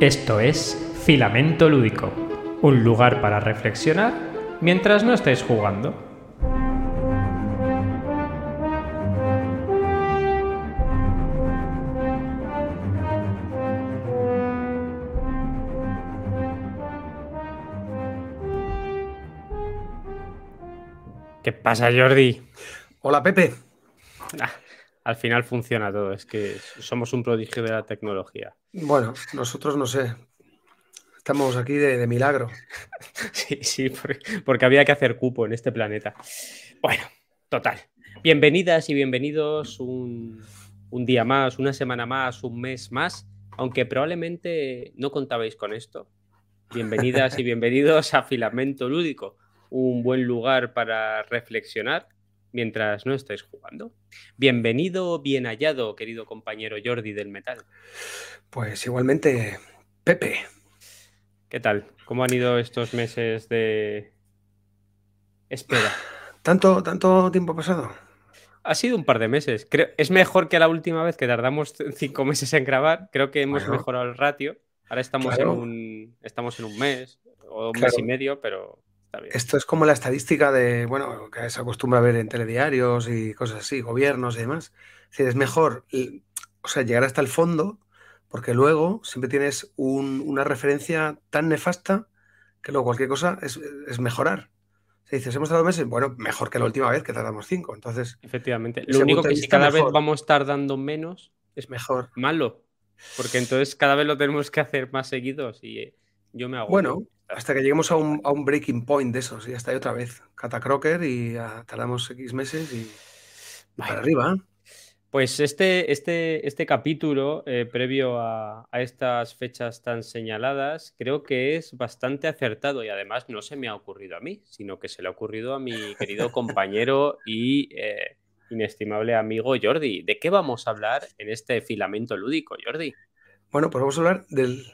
Esto es Filamento Lúdico, un lugar para reflexionar mientras no estáis jugando. ¿Qué pasa, Jordi? Hola, Pepe. Ah, al final funciona todo, es que somos un prodigio de la tecnología. Bueno, nosotros no sé. Estamos aquí de, milagro. sí, sí, porque, había que hacer cupo en este planeta. Bueno, total. Bienvenidas y bienvenidos un, un día más, una semana más, un mes más, aunque probablemente no contabais con esto. Bienvenidas y bienvenidos a Filamento Lúdico, un buen lugar para reflexionar mientras no estáis jugando. Bienvenido, bien hallado, querido compañero Jordi del Metal. Pues igualmente, Pepe. ¿Qué tal? ¿Cómo han ido estos meses de espera? ¿Tanto, tanto tiempo pasado? Ha sido un par de meses. Creo, es mejor que la última vez que tardamos cinco meses en grabar. Creo que hemos mejorado el ratio. Ahora estamos, en un, estamos en un mes o un mes y medio, pero esto es como la estadística de, bueno, que se acostumbra a ver en telediarios y cosas así, gobiernos y demás. Es decir, es mejor, o sea, llegar hasta el fondo, porque luego siempre tienes una referencia tan nefasta que luego cualquier cosa es, mejorar. Si dices, hemos tardado meses, bueno, mejor que la última vez que tardamos cinco. Entonces, efectivamente. Lo único que si cada vez vamos tardando menos, es mejor. Malo. Porque entonces cada vez lo tenemos que hacer más seguidos y yo me hago. Bueno, hasta que lleguemos a un, breaking point de esos, y hasta ahí otra vez. Catacroker y tardamos X meses y, para arriba. Pues este, este, este capítulo, eh, previo a, estas fechas tan señaladas, creo que es bastante acertado y además no se me ha ocurrido a mí, sino que se le ha ocurrido a mi querido compañero y eh, inestimable amigo Jordi. ¿De qué vamos a hablar en este filamento lúdico, Jordi? Bueno, pues vamos a hablar del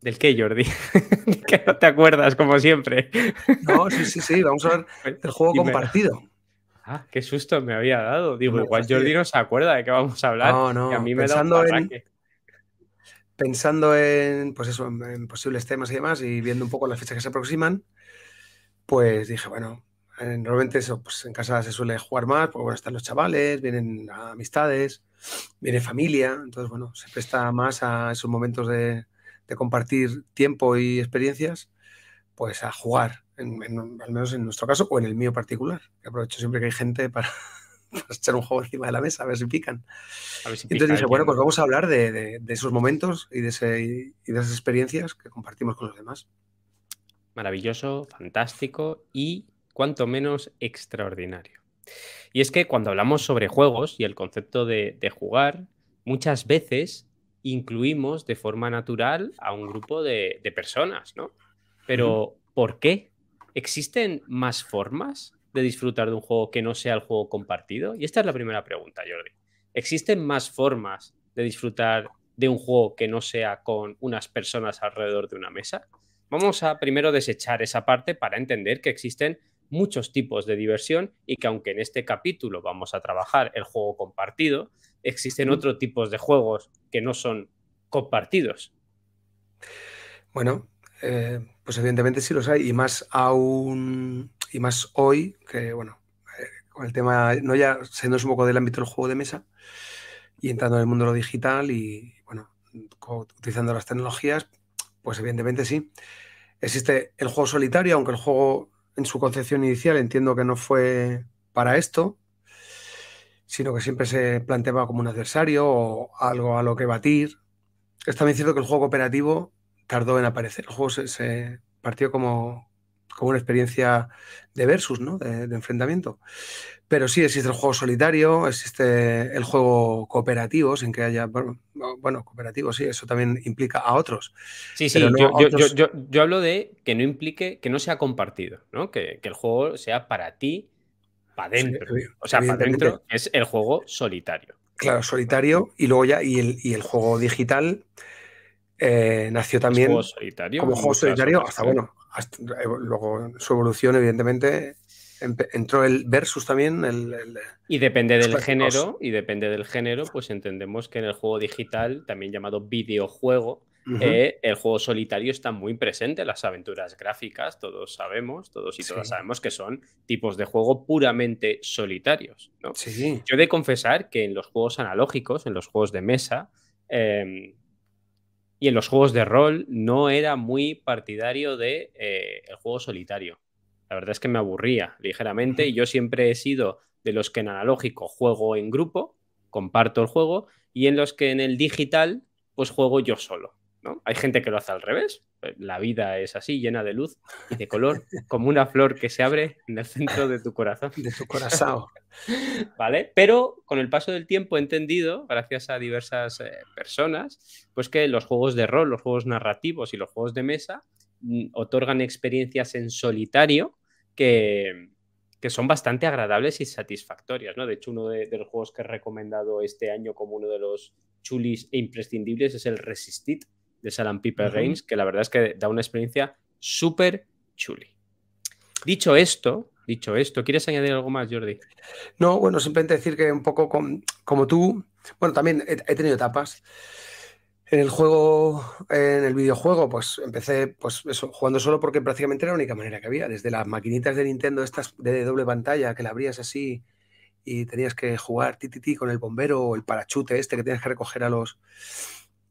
¿Del qué, Jordi? que no te acuerdas, como siempre. no, sí, sí, sí. Vamos a ver del juego compartido. Ah, qué susto me había dado. Digo, igual Jordi no se acuerda de qué vamos a hablar. No, no. a mí me pensando da en, Pensando en, pues eso, en, posibles temas y demás, y viendo un poco las fechas que se aproximan, pues dije, bueno, normalmente eso, pues en casa se suele jugar más, porque bueno, están los chavales, vienen amistades, viene familia, entonces bueno, se presta más a esos momentos de, de compartir tiempo y experiencias, pues a jugar, al menos en nuestro caso o en el mío particular. Que aprovecho siempre que hay gente para, echar un juego encima de la mesa, a ver si pican. Entonces dije, bueno, pues vamos a hablar de, esos momentos y de, ese, y de esas experiencias que compartimos con los demás. Maravilloso, fantástico y cuanto menos extraordinario. Y es que cuando hablamos sobre juegos y el concepto de, de jugar, muchas veces incluimos de forma natural a un grupo de, personas, ¿no? Pero, ¿por qué? ¿Existen más formas de disfrutar de un juego que no sea el juego compartido? Y esta es la primera pregunta, Jordi. ¿Existen más formas de disfrutar de un juego que no sea con unas personas alrededor de una mesa? Vamos a primero desechar esa parte para entender que existen muchos tipos de diversión y que aunque en este capítulo vamos a trabajar el juego compartido, existen otros tipos de juegos que no son compartidos. Bueno, eh, pues evidentemente sí los hay y más aún y más hoy que bueno eh, con el tema no ya siendo un poco del ámbito del juego de mesa y entrando en el mundo de lo digital y bueno utilizando las tecnologías pues evidentemente sí existe el juego solitario aunque el juego en su concepción inicial entiendo que no fue para esto, sino que siempre se planteaba como un adversario o algo a lo que batir. Es también cierto que el juego cooperativo tardó en aparecer. El juego se, partió como, como, una experiencia de versus, ¿no? de, enfrentamiento. Pero sí existe el juego solitario, existe el juego cooperativo, sin que haya. Bueno, cooperativo, sí, eso también implica a otros. Sí, sí, yo, hablo de que no implique, que no sea compartido, ¿no? Que, el juego sea para ti, para adentro. o sea, para adentro es el juego solitario. Claro, solitario, y luego ya, y el, y el juego digital eh, nació también juego solitario, como juego solitario, hasta bueno, luego su evolución, evidentemente entró el versus también. y depende del género, y depende del género, pues entendemos que en el juego digital, también llamado videojuego, eh, el juego solitario está muy presente, las aventuras gráficas, todos sabemos, todos y todas sabemos que son tipos de juego puramente solitarios. ¿no? Sí. Yo he de confesar que en los juegos analógicos, en los juegos de mesa, em, y en los juegos de rol no era muy partidario de eh, el juego solitario. La verdad es que me aburría ligeramente y yo siempre he sido de los que en analógico juego en grupo, comparto el juego, y en los que en el digital pues juego yo solo. ¿No? Hay gente que lo hace al revés. Pues, la vida es así, llena de luz y de color, como una flor que se abre en el centro de tu corazón. De tu corazón. ¿Vale? Pero con el paso del tiempo he entendido, gracias a diversas eh, personas, pues que los juegos de rol, los juegos narrativos y los juegos de mesa mm, otorgan experiencias en solitario que, que son bastante agradables y satisfactorias, ¿no? De hecho, uno de, los juegos que he recomendado este año como uno de los chulis e imprescindibles es el Resistit de Salam Piper Games, que la verdad es que da una experiencia súper chuli. Dicho esto, dicho esto, ¿quieres añadir algo más, Jordi? No, bueno, simplemente decir que un poco como tú, bueno, también he tenido etapas. En el juego, en el videojuego, pues empecé pues eso, jugando solo porque prácticamente era la única manera que había. Desde las maquinitas de Nintendo, estas de doble pantalla, que la abrías así y tenías que jugar ti, con el bombero o el parachute este que tienes que recoger a los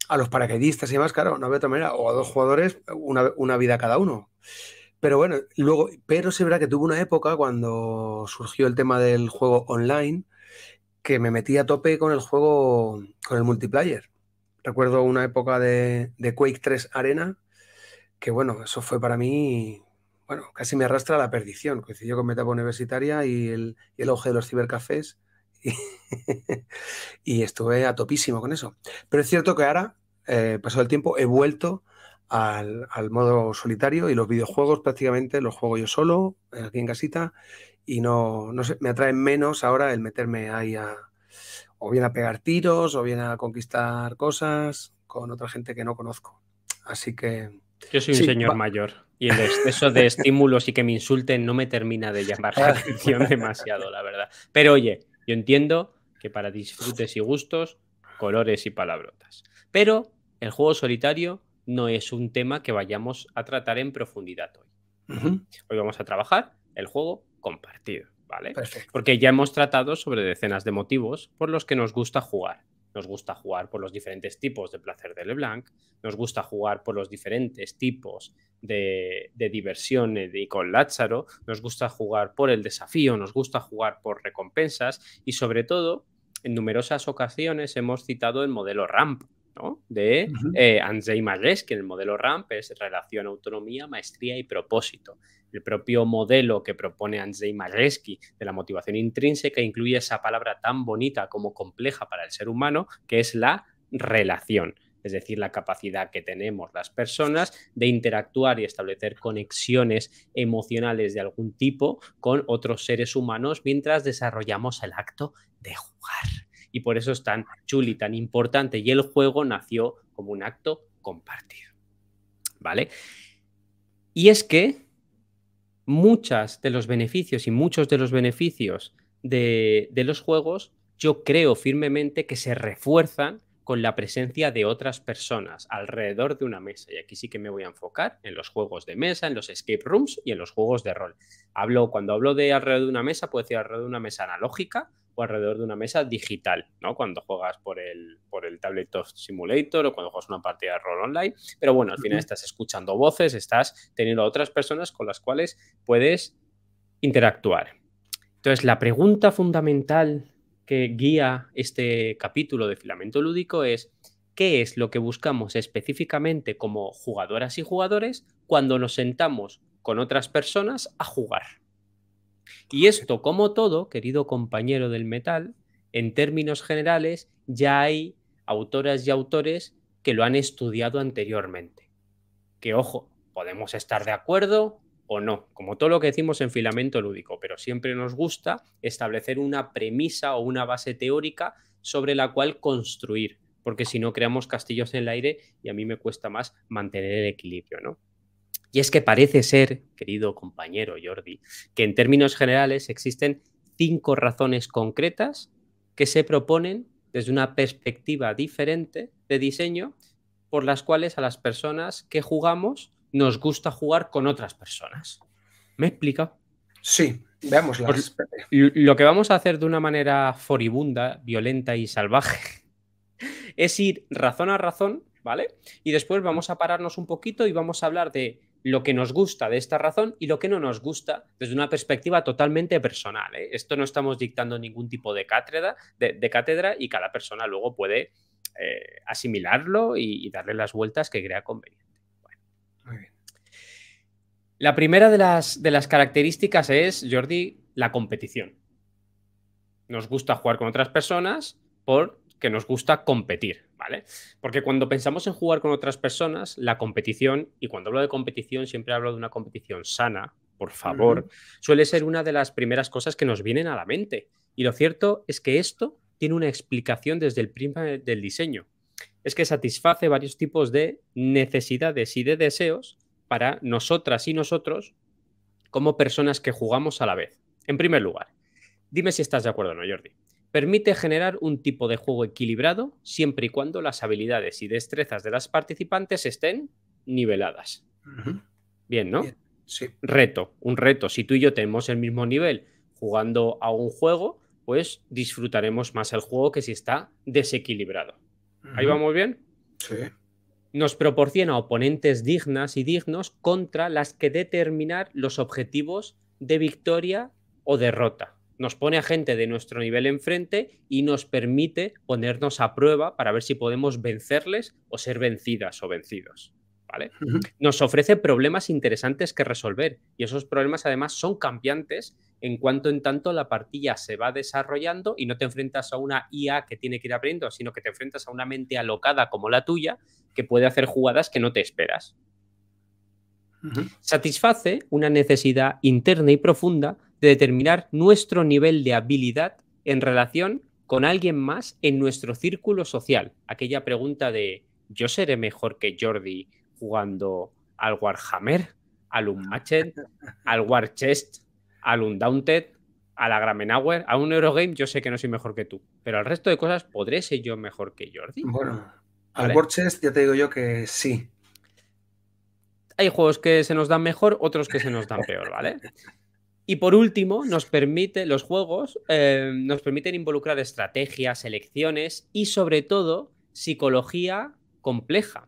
a los paracaidistas y demás, claro, no había otra manera. O a dos jugadores, una, una vida cada uno. Pero bueno, luego, pero sí verdad que tuve una época cuando surgió el tema del juego online que me metí a tope con el juego, con el multiplayer Recuerdo una época de, Quake 3 Arena, que bueno, eso fue para mí, bueno, casi me arrastra a la perdición. Coincidió con mi universitaria y el, y auge de los cibercafés. Y, estuve a topísimo con eso. Pero es cierto que ahora, eh, pasado el tiempo, he vuelto al, modo solitario y los videojuegos prácticamente los juego yo solo, aquí en casita, y no, no sé, me atrae menos ahora el meterme ahí a, o bien a pegar tiros, o bien a conquistar cosas con otra gente que no conozco. Así que... Yo soy un señor mayor y el exceso de estímulos y que me insulten no me termina de llamar la atención demasiado, la verdad. Pero oye, yo entiendo que para disfrutes y gustos, colores y palabrotas. Pero el juego solitario no es un tema que vayamos a tratar en profundidad hoy. Hoy vamos a trabajar el juego compartido. ¿vale? Porque ya hemos tratado sobre decenas de motivos por los que nos gusta jugar. Nos gusta jugar por los diferentes tipos de placer de LeBlanc, nos gusta jugar por los diferentes tipos de, diversión de, con Lázaro, nos gusta jugar por el desafío, nos gusta jugar por recompensas y sobre todo, en numerosas ocasiones hemos citado el modelo RAMP, de uh Andrzej Majeski. El modelo RAMP es relación, autonomía, maestría y propósito el propio modelo que propone Andrzej Majeski de la motivación intrínseca incluye esa palabra tan bonita como compleja para el ser humano, que es la relación es decir, la capacidad que tenemos las personas de interactuar y establecer conexiones emocionales de algún tipo con otros seres humanos mientras desarrollamos el acto de jugar. Y por eso es tan chuli, tan importante. Y el juego nació como un acto compartido. ¿Vale? Y es que muchas de los beneficios y muchos de los beneficios de, los juegos, yo creo firmemente que se refuerzan con la presencia de otras personas alrededor de una mesa. Y aquí sí que me voy a enfocar en los juegos de mesa, en los escape rooms y en los juegos de rol. Hablo, cuando hablo de alrededor de una mesa, puedo decir alrededor de una mesa analógica o alrededor de una mesa digital, ¿no? Cuando juegas por el, por el Tabletop Simulator o cuando juegas una partida de rol online. Pero bueno, al final estás escuchando voces, estás teniendo a otras personas con las cuales puedes interactuar. Entonces, la pregunta fundamental que guía este capítulo de Filamento Lúdico es ¿qué es lo que buscamos específicamente como jugadoras y jugadores cuando nos sentamos con otras personas a jugar? Y esto, como todo, querido compañero del metal, en términos generales, ya hay autoras y autores que lo han estudiado anteriormente. Que, ojo, podemos estar de acuerdo o no, como todo lo que decimos en filamento lúdico, pero siempre nos gusta establecer una premisa o una base teórica sobre la cual construir, porque si no creamos castillos en el aire y a mí me cuesta más mantener el equilibrio, ¿no? Y es que parece ser, querido compañero Jordi, que en términos generales existen cinco razones concretas que se proponen desde una perspectiva diferente de diseño por las cuales a las personas que jugamos nos gusta jugar con otras personas. ¿Me explica? Sí, veámoslas. Lo que vamos a hacer de una manera foribunda, violenta y salvaje es ir razón a razón, ¿vale? Y después vamos a pararnos un poquito y vamos a hablar de lo que nos gusta de esta razón y lo que no nos gusta desde una perspectiva totalmente personal. ¿eh? Esto no estamos dictando ningún tipo de cátedra, de, cátedra y cada persona luego puede eh, asimilarlo y, darle las vueltas que crea conveniente. Muy bien. La primera de las, de las características es, Jordi, la competición. Nos gusta jugar con otras personas por que nos gusta competir, ¿vale? Porque cuando pensamos en jugar con otras personas, la competición, y cuando hablo de competición siempre hablo de una competición sana, por favor, suele ser una de las primeras cosas que nos vienen a la mente. Y lo cierto es que esto tiene una explicación desde el prima del diseño. Es que satisface varios tipos de necesidades y de deseos para nosotras y nosotros como personas que jugamos a la vez. En primer lugar, dime si estás de acuerdo o no, Jordi permite generar un tipo de juego equilibrado siempre y cuando las habilidades y destrezas de las participantes estén niveladas. Bien, ¿no? Sí. Reto, un reto. Si tú y yo tenemos el mismo nivel jugando a un juego, pues disfrutaremos más el juego que si está desequilibrado. ¿Ahí vamos bien? Sí. Nos proporciona oponentes dignas y dignos contra las que determinar los objetivos de victoria o derrota nos pone a gente de nuestro nivel enfrente y nos permite ponernos a prueba para ver si podemos vencerles o ser vencidas o vencidos. ¿Vale? Nos ofrece problemas interesantes que resolver y esos problemas además son cambiantes en cuanto en tanto la partida se va desarrollando y no te enfrentas a una IA que tiene que ir aprendiendo, sino que te enfrentas a una mente alocada como la tuya que puede hacer jugadas que no te esperas. Satisface una necesidad interna y profunda de determinar nuestro nivel de habilidad en relación con alguien más en nuestro círculo social. Aquella pregunta de ¿yo seré mejor que Jordi jugando al Warhammer, al Unmatched, al Warchest, al Undaunted, a la Gramenauer, a un Eurogame? Yo sé que no soy mejor que tú, pero al resto de cosas, ¿podré ser yo mejor que Jordi? Bueno, al Warchest ya te digo yo que sí. Hay juegos que se nos dan mejor, otros que se nos dan peor, ¿vale? Y por último, nos permite, los juegos eh, nos permiten involucrar estrategias, elecciones y sobre todo psicología compleja.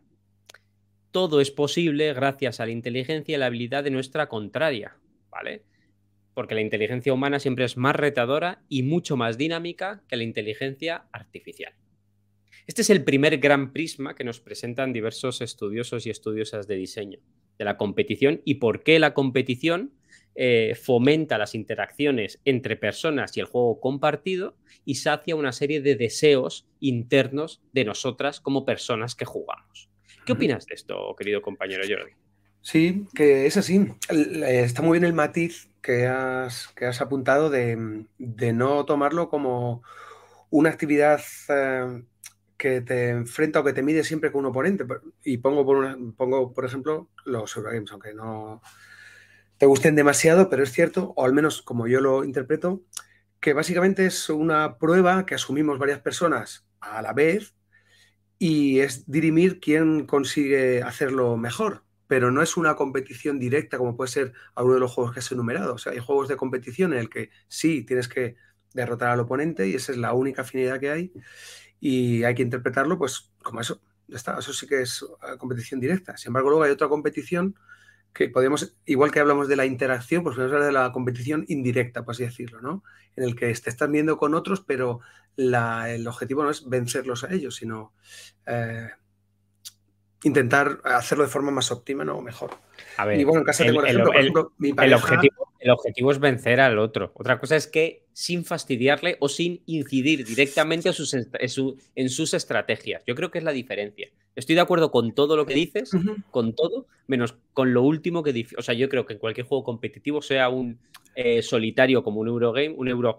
Todo es posible gracias a la inteligencia y la habilidad de nuestra contraria, ¿vale? Porque la inteligencia humana siempre es más retadora y mucho más dinámica que la inteligencia artificial. Este es el primer gran prisma que nos presentan diversos estudiosos y estudiosas de diseño, de la competición y por qué la competición eh, fomenta las interacciones entre personas y el juego compartido y sacia una serie de deseos internos de nosotras como personas que jugamos. ¿Qué opinas de esto, querido compañero Jordi? Sí, que es así. Está muy bien el matiz que has, que has apuntado de, no tomarlo como una actividad eh, que te enfrenta o que te mide siempre con un oponente. Y pongo por, pongo, por ejemplo, los Eurogames, aunque no, te gusten demasiado, pero es cierto, o al menos como yo lo interpreto, que básicamente es una prueba que asumimos varias personas a la vez y es dirimir quién consigue hacerlo mejor, pero no es una competición directa como puede ser alguno de los juegos que has enumerado. O sea, hay juegos de competición en el que sí tienes que derrotar al oponente y esa es la única afinidad que hay y hay que interpretarlo pues como eso. está, eso sí que es eh, competición directa. Sin embargo, luego hay otra competición que podemos, igual que hablamos de la interacción, pues podemos hablar de la competición indirecta, por así decirlo, ¿no? En el que te estás viendo con otros, pero el objetivo no es vencerlos a ellos, sino eh, intentar hacerlo de forma más óptima, ¿no? O mejor. A ver, por ejemplo, el objetivo el objetivo es vencer al otro. Otra cosa es que sin fastidiarle o sin incidir directamente en sus, en, sus estrategias. Yo creo que es la diferencia. Estoy de acuerdo con todo lo que dices, con todo, menos con lo último que dices. O sea, yo creo que en cualquier juego competitivo, sea un eh, solitario como un Eurogame, un Euro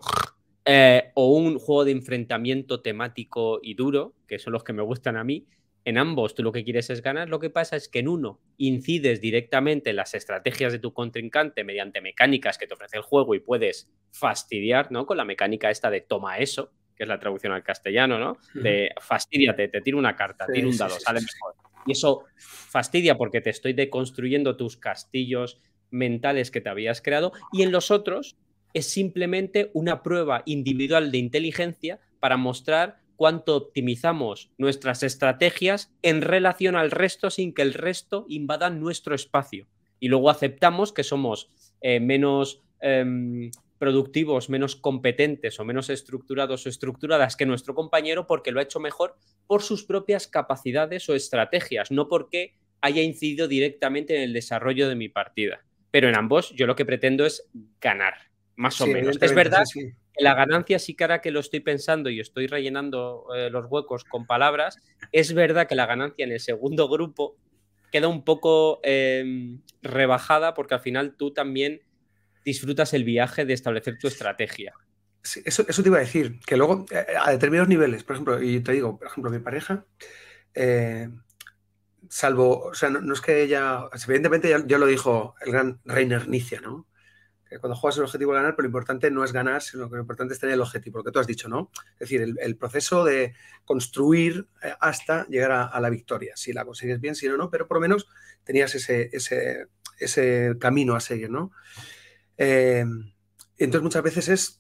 eh, o un juego de enfrentamiento temático y duro, que son los que me gustan a mí, en ambos tú lo que quieres es ganar, lo que pasa es que en uno incides directamente en las estrategias de tu contrincante mediante mecánicas que te ofrece el juego y puedes fastidiar, ¿no? Con la mecánica esta de toma eso, que es la traducción al castellano, ¿no? De fastidiate, te tiro una carta, tiro un dado, sale mejor. Y eso fastidia porque te estoy deconstruyendo tus castillos mentales que te habías creado. Y en los otros es simplemente una prueba individual de inteligencia para mostrar cuánto optimizamos nuestras estrategias en relación al resto sin que el resto invada nuestro espacio. Y luego aceptamos que somos eh, menos em, productivos, menos competentes o menos estructurados o estructuradas que nuestro compañero porque lo ha hecho mejor por sus propias capacidades o estrategias, no porque haya incidido directamente en el desarrollo de mi partida. Pero en ambos yo lo que pretendo es ganar, más o menos. Es verdad la ganancia sí que que lo estoy pensando y estoy rellenando eh, los huecos con palabras, es verdad que la ganancia en el segundo grupo queda un poco em, rebajada porque al final tú también disfrutas el viaje de establecer tu estrategia. eso, te iba a decir, que luego eh, a determinados niveles, por ejemplo, y te digo, por ejemplo, mi pareja, eh, salvo, o sea, no, es que ella, evidentemente ya, lo dijo el gran Reiner Nicia, ¿no? Cuando juegas el objetivo de ganar, pero lo importante no es ganar, sino que lo importante es tener el objetivo, lo que tú has dicho, ¿no? Es decir, el, proceso de construir eh, hasta llegar a, la victoria. Si la consigues bien, si no, no, pero por lo menos tenías ese, ese, ese camino a seguir, ¿no? Eh, entonces muchas veces es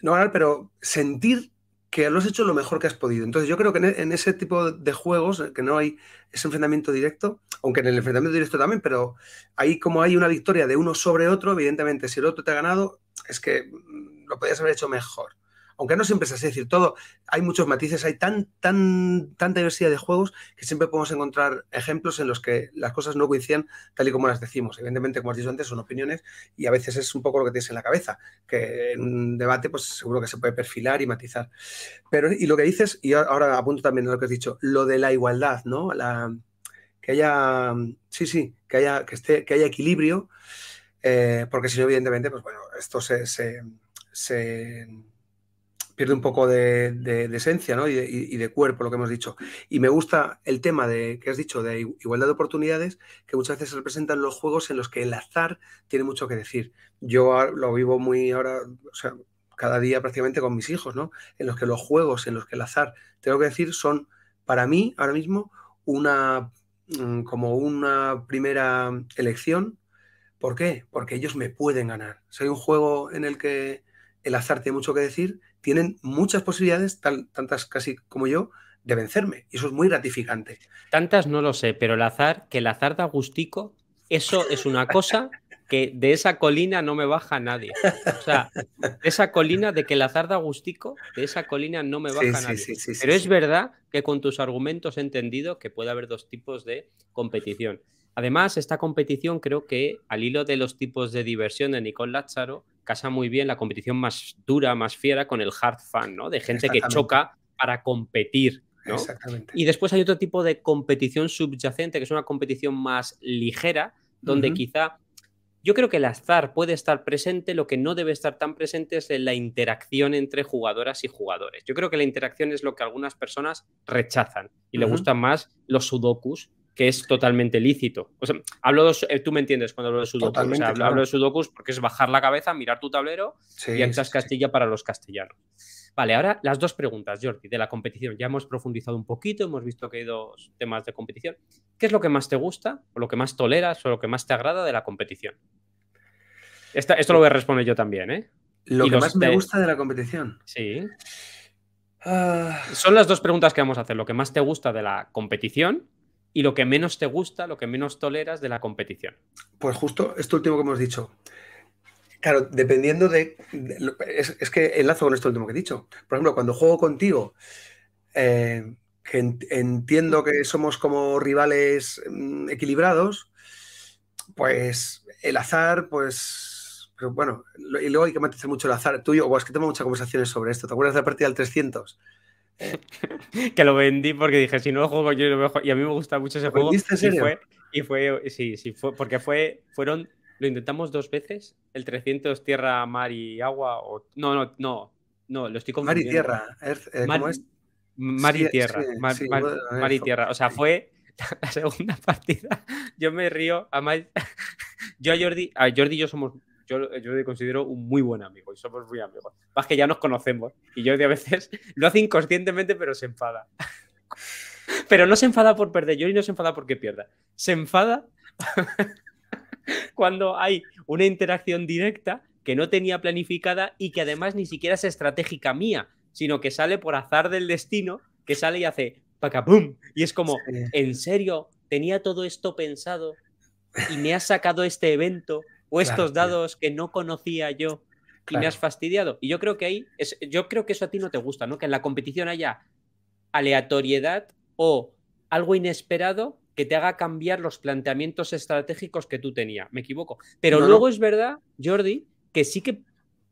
no ganar, pero sentir que lo has hecho lo mejor que has podido. Entonces yo creo que en, ese tipo de juegos, que no hay ese enfrentamiento directo, aunque en el enfrentamiento directo también, pero ahí como hay una victoria de uno sobre otro, evidentemente si el otro te ha ganado, es que mm, lo podías haber hecho mejor aunque no siempre es así, es decir, todo, hay muchos matices, hay tan, tan, tanta diversidad de juegos que siempre podemos encontrar ejemplos en los que las cosas no coinciden tal y como las decimos. Evidentemente, como has dicho antes, son opiniones y a veces es un poco lo que tienes en la cabeza, que en un debate, pues seguro que se puede perfilar y matizar. Pero, y lo que dices, y ahora apunto también a lo que has dicho, lo de la igualdad, ¿no? Que haya, sí, sí, que haya, que esté, que haya equilibrio, eh, porque si no, evidentemente, pues bueno, esto se, se pierde un poco de, esencia y, de, cuerpo, lo que hemos dicho. Y me gusta el tema de que has dicho de igualdad de oportunidades, que muchas veces se representan los juegos en los que el azar tiene mucho que decir. Yo lo vivo muy ahora, o sea, cada día prácticamente con mis hijos, ¿no? En los que los juegos, en los que el azar, tengo que decir, son para mí ahora mismo una mm, como una primera elección. ¿Por qué? Porque ellos me pueden ganar. Si hay un juego en el que el azar tiene mucho que decir, tienen muchas posibilidades, tantas casi como yo, de vencerme. Y eso es muy gratificante. Tantas no lo sé, pero el azar, que el azar da gustico, eso es una cosa que de esa colina no me baja nadie. O sea, de esa colina de que el azar da gustico, de esa colina no me baja nadie. pero es verdad que con tus argumentos he entendido que puede haber dos tipos de competición. Además, esta competición creo que al hilo de los tipos de diversión de Nicole Lázaro, casa muy bien la competición más dura, más fiera con el hard fun, ¿no? De gente que choca para competir. ¿no? Exactamente. Y después hay otro tipo de competición subyacente, que es una competición más ligera, donde quizá yo creo que el azar puede estar presente, lo que no debe estar tan presente es la interacción entre jugadoras y jugadores. Yo creo que la interacción es lo que algunas personas rechazan y le gustan más los sudokus que es totalmente lícito. O sea, hablo eh, tú me entiendes cuando hablo de sudokus. O sea, hablo, de sudokus porque es bajar la cabeza, mirar tu tablero y echas Castilla para los castellanos. Vale, ahora las dos preguntas, Jordi, de la competición. Ya hemos profundizado un poquito, hemos visto que hay dos temas de competición. ¿Qué es lo que más te gusta, o lo que más toleras, o lo que más te agrada de la competición? esto lo voy a responder yo también, ¿eh? Lo que más me gusta de la competición. Sí. Ah. Son las dos preguntas que vamos a hacer. Lo que más te gusta de la competición y lo que menos te gusta, lo que menos toleras de la competición. Pues justo esto último que hemos dicho. Claro, dependiendo de... es, que enlazo con esto último que he dicho. Por ejemplo, cuando juego contigo, eh, que entiendo que somos como rivales mm, equilibrados, pues el azar, pues... Bueno, y luego hay que matizar mucho el azar. Tú y yo, es que tengo muchas conversaciones sobre esto. ¿Te acuerdas de la partida del 300? que lo vendí porque dije, si no lo juego yo lo mejor. Y a mí me gusta mucho ese juego. ¿En serio? Y fue, sí, sí, fue, porque fue, fueron, lo intentamos dos veces, el 300 tierra, mar y agua, o, no, no, no, no, lo estoy confundiendo. Mar y tierra, eh, ¿cómo es? mar y tierra. mar, y tierra. O sea, fue la segunda partida. Yo me río. Además, yo a Jordi, a Jordi y yo somos yo, yo le considero un muy buen amigo y somos muy amigos. Más que ya nos conocemos y Jordi a veces lo hace inconscientemente, pero se enfada. Pero no se enfada por perder, Jordi no se enfada porque pierda. Se enfada cuando hay una interacción directa que no tenía planificada y que además ni siquiera es estratégica mía, sino que sale por azar del destino, que sale y hace pum Y es como, ¿en serio? ¿Tenía todo esto pensado y me has sacado este evento o estos dados que no conocía yo y me has fastidiado? Y yo creo que ahí, es, yo creo que eso a ti no te gusta, ¿no? Que en la competición haya aleatoriedad o algo inesperado que te haga cambiar los planteamientos estratégicos que tú tenías. Me equivoco. Pero luego es verdad, Jordi, que sí que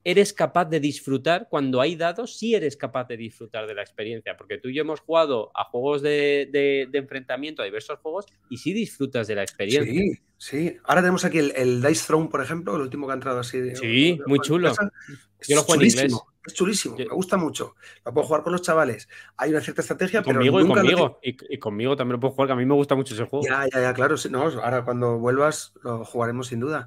eres capaz de disfrutar, cuando hay dados, sí eres capaz de disfrutar de la experiencia, porque tú y yo hemos jugado a juegos de, enfrentamiento, a diversos juegos, y sí disfrutas de la experiencia. Sí, sí. Ahora tenemos aquí el, Dice Throne, por ejemplo, el último que ha entrado así. Sí, muy chulo. yo lo juego en inglés. Es chulísimo, me gusta mucho. Lo puedo jugar con los chavales. Hay una cierta estrategia, pero conmigo y conmigo. Y, conmigo también lo puedo jugar, que a mí me gusta mucho ese juego. Ya, ya, ya, claro. No, ahora cuando vuelvas lo jugaremos sin duda.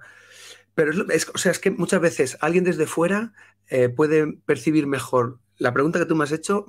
Pero es, o sea, es que muchas veces alguien desde fuera eh, puede percibir mejor la pregunta que tú me has hecho,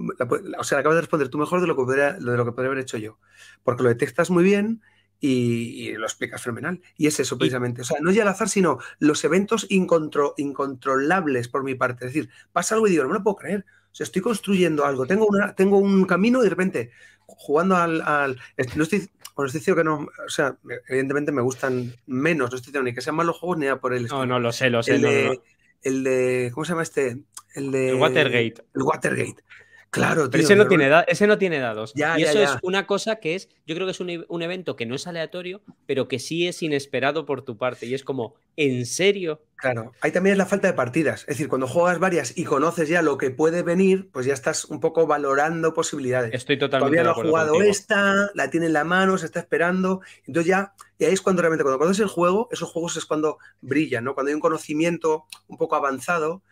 o sea, acabas de responder tú mejor de lo, que podría, de lo que podría haber hecho yo, porque lo detectas muy bien y, lo explicas fenomenal. Y es eso precisamente, o sea, no es ya al azar, sino los eventos incontrolables por mi parte. Es decir, pasa algo y digo, no me lo puedo creer. O sea, estoy construyendo algo, tengo, una, tengo un camino y de repente jugando al, no estoy, bueno, estoy diciendo que no, o sea, evidentemente me gustan menos, no estoy diciendo ni que sean malos juegos ni nada por el No, no, lo sé, lo sé. El, de, el de, ¿cómo se llama este? El de... El Watergate. El Watergate. Claro, Pero ese, no tiene ese no tiene dados. y eso es una cosa que es, yo creo que es un, evento que no es aleatorio, pero que sí es inesperado por tu parte. Y es como, ¿en serio? Claro, ahí también es la falta de partidas. Es decir, cuando juegas varias y conoces ya lo que puede venir, pues ya estás un poco valorando posibilidades. Estoy totalmente Todavía no ha jugado esta, la tiene en la mano, se está esperando. Entonces ya, y ahí es cuando realmente, cuando conoces el juego, esos juegos es cuando brillan, ¿no? Cuando hay un conocimiento un poco avanzado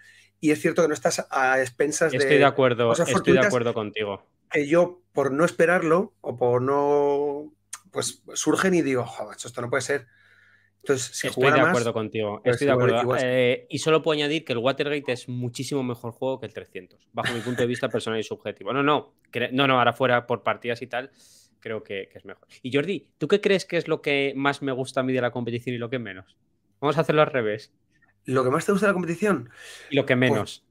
y es cierto que no estás a expensas de. Estoy de acuerdo, estoy de acuerdo contigo. Que yo, por no esperarlo o por no. Pues surgen y digo, joder, esto no puede ser. Entonces, si estoy de acuerdo contigo. Pues estoy de acuerdo. Eh, y solo puedo añadir que el Watergate es muchísimo mejor juego que el 300, bajo mi punto de vista personal y subjetivo. No, no, no, no, ahora fuera por partidas y tal, creo que, que, es mejor. Y Jordi, ¿tú qué crees que es lo que más me gusta a mí de la competición y lo que menos? Vamos a hacerlo al revés. ¿Lo que más te gusta de la competición? Y lo que pues, menos.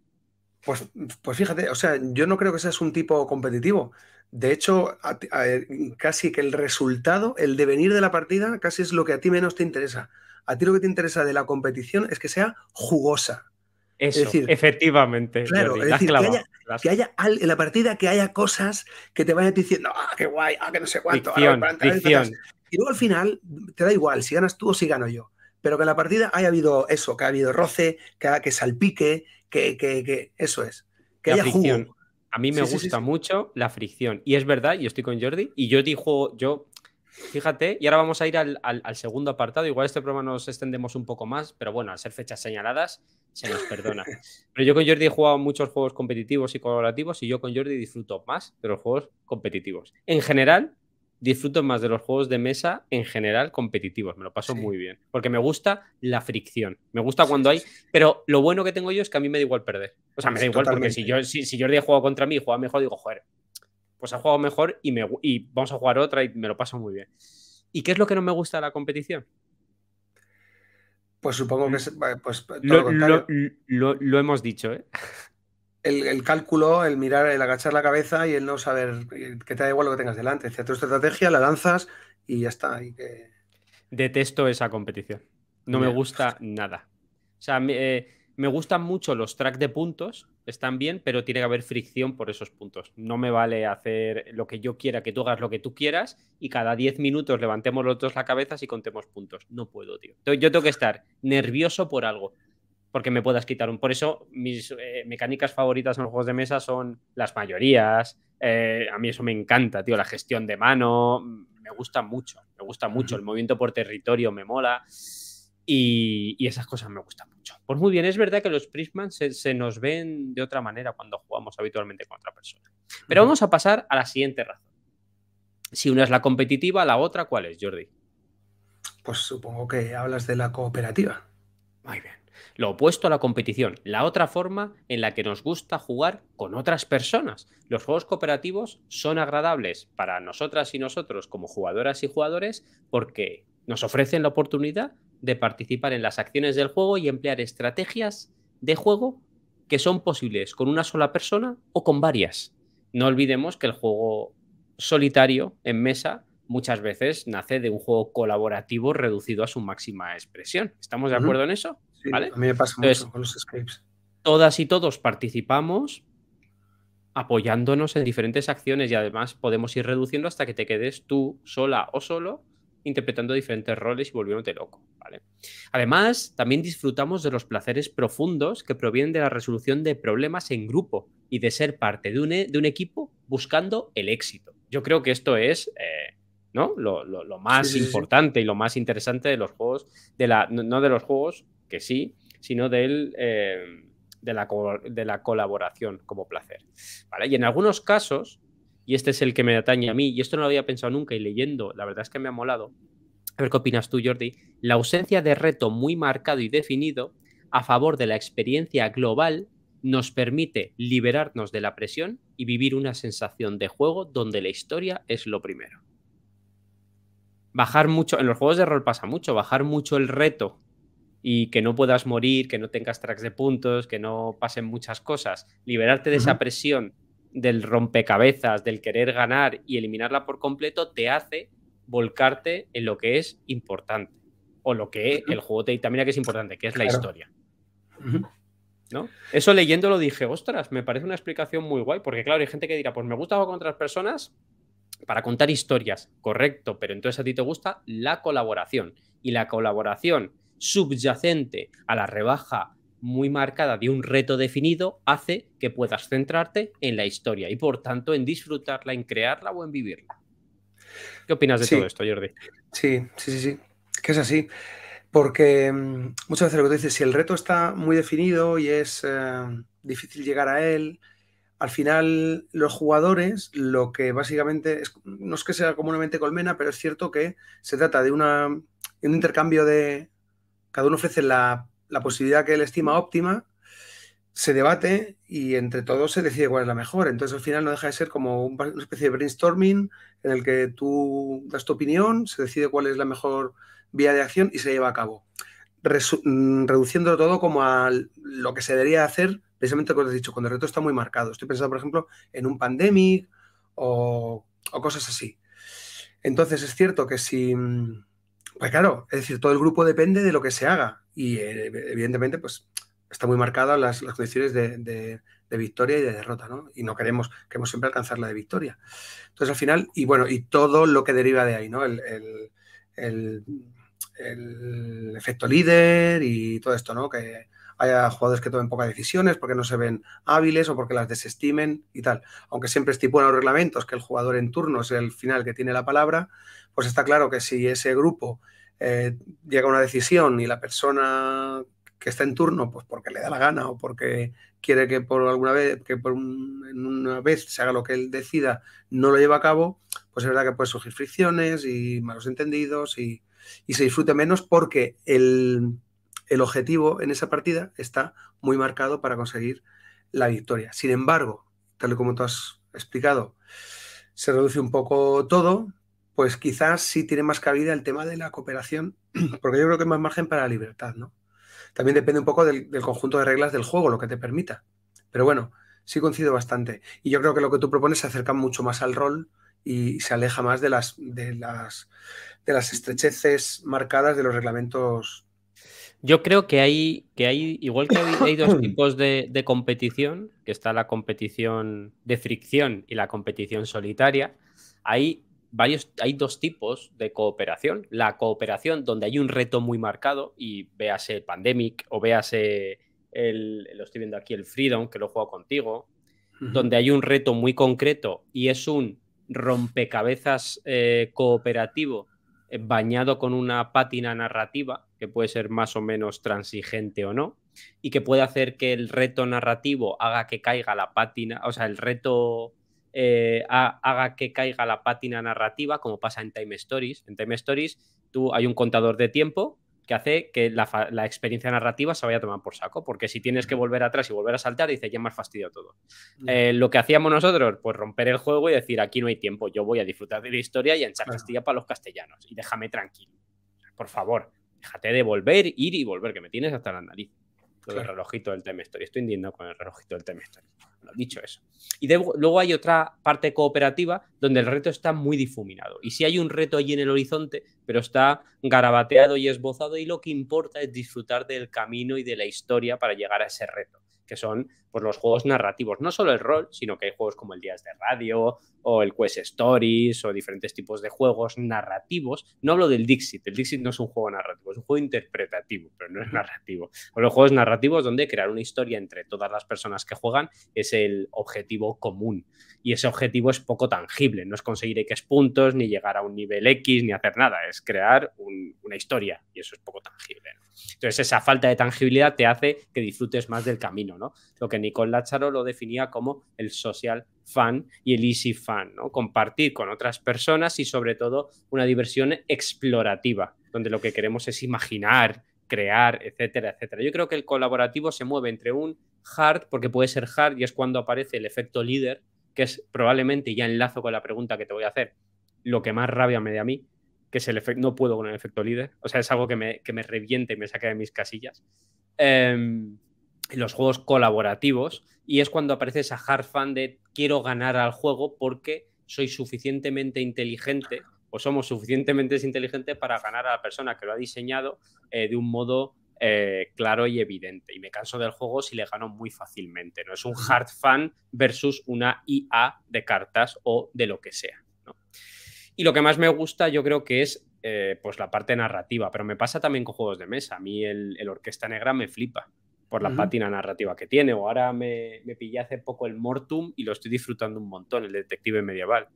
Pues, pues, fíjate, o sea, yo no creo que seas un tipo competitivo. De hecho, casi que el resultado, el devenir de la partida, casi es lo que a ti menos te interesa. A ti lo que te interesa de la competición es que sea jugosa. Eso, es decir, efectivamente. Claro, es decir, que haya, en la partida que haya cosas que te vayan diciendo, ah, qué guay, ah, que no sé cuánto. y luego al final te da igual si ganas tú o si gano yo pero que en la partida haya habido eso, que ha habido roce, que, que salpique, que, que, eso es. Que haya fricción. A mí me gusta mucho la fricción. Y es verdad, yo estoy con Jordi, y yo dijo, yo, fíjate, y ahora vamos a ir al, segundo apartado. Igual este programa nos extendemos un poco más, pero bueno, al ser fechas señaladas, se nos perdona. Pero yo con Jordi he jugado muchos juegos competitivos y colaborativos, y yo con Jordi disfruto más de los juegos competitivos. En general, disfruto más de los juegos de mesa en general competitivos. Me lo paso muy bien. Porque me gusta la fricción. Me gusta cuando hay. Pero lo bueno que tengo yo es que a mí me da igual perder. O sea, me da igual porque si yo si, si Jordi ha jugado contra mí y juega mejor, digo, joder, pues ha jugado mejor y, me, y vamos a jugar otra y me lo paso muy bien. ¿Y qué es lo que no me gusta de la competición? Pues supongo que es. Pues, lo, lo, hemos dicho, ¿eh? El, cálculo, el mirar, el agachar la cabeza y el no saber que te da igual lo que tengas delante. Tu estrategia, la lanzas y ya está. que... Detesto esa competición. No me gusta nada. O sea, me, eh, me, gustan mucho los tracks de puntos, están bien, pero tiene que haber fricción por esos puntos. No me vale hacer lo que yo quiera, que tú hagas lo que tú quieras y cada 10 minutos levantemos los dos la cabeza y contemos puntos. No puedo, tío. Yo tengo que estar nervioso por algo porque me puedas quitar un. Por eso mis eh, mecánicas favoritas en los juegos de mesa son las mayorías. Eh, a mí eso me encanta, tío. La gestión de mano me gusta mucho. Me gusta mucho. El movimiento por territorio me mola. Y, esas cosas me gustan mucho. Pues muy bien, es verdad que los Prisman se, se, nos ven de otra manera cuando jugamos habitualmente con otra persona. Pero vamos a pasar a la siguiente razón. Si una es la competitiva, la otra, ¿cuál es, Jordi? Pues supongo que hablas de la cooperativa. Muy bien. Lo opuesto a la competición, la otra forma en la que nos gusta jugar con otras personas. Los juegos cooperativos son agradables para nosotras y nosotros como jugadoras y jugadores porque nos ofrecen la oportunidad de participar en las acciones del juego y emplear estrategias de juego que son posibles con una sola persona o con varias. No olvidemos que el juego solitario en mesa muchas veces nace de un juego colaborativo reducido a su máxima expresión. ¿Estamos de acuerdo en eso? A mí me pasa mucho con los escapes. Todas y todos participamos apoyándonos en diferentes acciones y además podemos ir reduciendo hasta que te quedes tú sola o solo interpretando diferentes roles y volviéndote loco. ¿vale? Además, también disfrutamos de los placeres profundos que provienen de la resolución de problemas en grupo y de ser parte de un, e, de un equipo buscando el éxito. Yo creo que esto es eh, ¿no? Lo, más importante y lo más interesante de los juegos, de la, no de los juegos, que sí, sino del, eh, de, la, colaboración como placer. ¿vale? Y en algunos casos, y este es el que me atañe a mí, y esto no lo había pensado nunca y leyendo, la verdad es que me ha molado. A ver qué opinas tú, Jordi. La ausencia de reto muy marcado y definido a favor de la experiencia global nos permite liberarnos de la presión y vivir una sensación de juego donde la historia es lo primero. Bajar mucho, en los juegos de rol pasa mucho, bajar mucho el reto y que no puedas morir, que no tengas tracks de puntos, que no pasen muchas cosas, liberarte de esa presión del rompecabezas, del querer ganar y eliminarla por completo, te hace volcarte en lo que es importante. O lo que el juego te dictamina que es importante, que es la historia. ¿No? Eso leyéndolo dije, ostras, me parece una explicación muy guay, porque claro, hay gente que dirá, pues me gusta jugar con otras personas para contar historias, correcto, pero entonces a ti te gusta la colaboración. Y la colaboración subyacente a la rebaja muy marcada de un reto definido hace que puedas centrarte en la historia y por tanto en disfrutarla, en crearla o en vivirla. ¿Qué opinas de todo esto, Jordi? Sí, sí, sí, sí, que es así. Porque mm, muchas veces lo que tú dices, si el reto está muy definido y es eh, difícil llegar a él, al final los jugadores lo que básicamente no es que sea comúnmente colmena, pero es cierto que se trata de una, un intercambio de, cada uno ofrece la, posibilidad que él estima óptima, se debate y entre todos se decide cuál es la mejor. Entonces al final no deja de ser como una especie de brainstorming en el que tú das tu opinión, se decide cuál es la mejor vía de acción y se lleva a cabo. Mm, reduciéndolo todo como a lo que se debería hacer, precisamente como has dicho, cuando el reto está muy marcado. Estoy pensando, por ejemplo, en un pandemic o, o cosas así. Entonces es cierto que si mm, pues claro, es decir, todo el grupo depende de lo que se haga y eh, evidentemente pues está muy marcadas las, condiciones de, victoria y de derrota, ¿no? Y no queremos, queremos siempre alcanzar la de victoria. Entonces al final, y bueno, y todo lo que deriva de ahí, ¿no? El, efecto líder y todo esto, ¿no? Que haya jugadores que tomen pocas decisiones porque no se ven hábiles o porque las desestimen y tal. Aunque siempre estipulan los reglamentos que el jugador en turno es el final que tiene la palabra, pues está claro que si ese grupo eh, llega a una decisión y la persona que está en turno, pues porque le da la gana o porque quiere que por alguna vez, que por una vez se haga lo que él decida, no lo lleva a cabo, pues es verdad que puede surgir fricciones y malos entendidos y, se disfrute menos porque el, el, objetivo en esa partida está muy marcado para conseguir la victoria. Sin embargo, tal y como tú has explicado, se reduce un poco todo, pues quizás sí tiene más cabida el tema de la cooperación, porque yo creo que hay más margen para la libertad, ¿no? También depende un poco del, conjunto de reglas del juego, lo que te permita. Pero bueno, sí coincido bastante. Y yo creo que lo que tú propones se acerca mucho más al rol y se aleja más de las, de las, de las estrecheces marcadas de los reglamentos. Yo creo que hay, que hay igual que hay, dos tipos de, de, competición, que está la competición de fricción y la competición solitaria, hay hay dos tipos de cooperación. La cooperación donde hay un reto muy marcado y véase Pandemic o véase el, lo estoy viendo aquí, el Freedom, que lo juego contigo, donde hay un reto muy concreto y es un rompecabezas eh, cooperativo bañado con una pátina narrativa que puede ser más o menos transigente o no y que puede hacer que el reto narrativo haga que caiga la pátina, o sea, el reto eh, haga que caiga la pátina narrativa, como pasa en Time Stories. En Time Stories tú hay un contador de tiempo que hace que la, experiencia narrativa se vaya a tomar por saco, porque si tienes que volver atrás y volver a saltar, dice, ya me has fastidiado todo. Eh, lo que hacíamos nosotros, pues romper el juego y decir, aquí no hay tiempo, yo voy a disfrutar de la historia y echar Castilla para los castellanos, y déjame tranquilo. Por favor, déjate de volver, ir y volver, que me tienes hasta la nariz. El relojito del Time Story. Estoy indignado con el relojito del Time Story. dicho eso. Y luego hay otra parte cooperativa donde el reto está muy difuminado. Y si hay un reto allí en el horizonte, pero está garabateado y esbozado, y lo que importa es disfrutar del camino y de la historia para llegar a ese reto que son pues, los juegos narrativos. No solo el rol, sino que hay juegos como el Días de Radio o el Quest Stories o diferentes tipos de juegos narrativos. No hablo del Dixit, el Dixit no es un juego narrativo, es un juego interpretativo, pero no es narrativo. O los juegos narrativos donde crear una historia entre todas las personas que juegan es el objetivo común. Y ese objetivo es poco tangible, no es conseguir X puntos, ni llegar a un nivel X, ni hacer nada, es crear una historia y eso es poco tangible. Entonces, esa falta de tangibilidad te hace que disfrutes más del camino, Lo que Nicole Lacharo lo definía como el social fan y el easy fan. Compartir con otras personas y sobre todo una diversión explorativa, donde lo que queremos es imaginar, crear, etcétera, etcétera. Yo creo que el colaborativo se mueve entre un hard, porque puede ser hard y es cuando aparece el efecto líder, que es probablemente, ya enlazo con la pregunta que te voy a hacer, lo que más rabia me da a mí, que es el efecto, no puedo con el efecto líder, o sea, es algo que me, que me reviente y me saca de mis casillas. Em, los juegos colaborativos, y es cuando aparece esa hard fan de quiero ganar al juego porque soy suficientemente inteligente o somos suficientemente inteligentes para ganar a la persona que lo ha diseñado eh, de un modo eh, claro y evidente. Y me canso del juego si le gano muy fácilmente. No es un hard fan versus una IA de cartas o de lo que sea. Y lo que más me gusta yo creo que es eh, pues la parte narrativa, pero me pasa también con juegos de mesa. A mí el, Orquesta Negra me flipa por la pátina narrativa que tiene. O ahora me, me, pillé hace poco el Mortum y lo estoy disfrutando un montón, el detective medieval.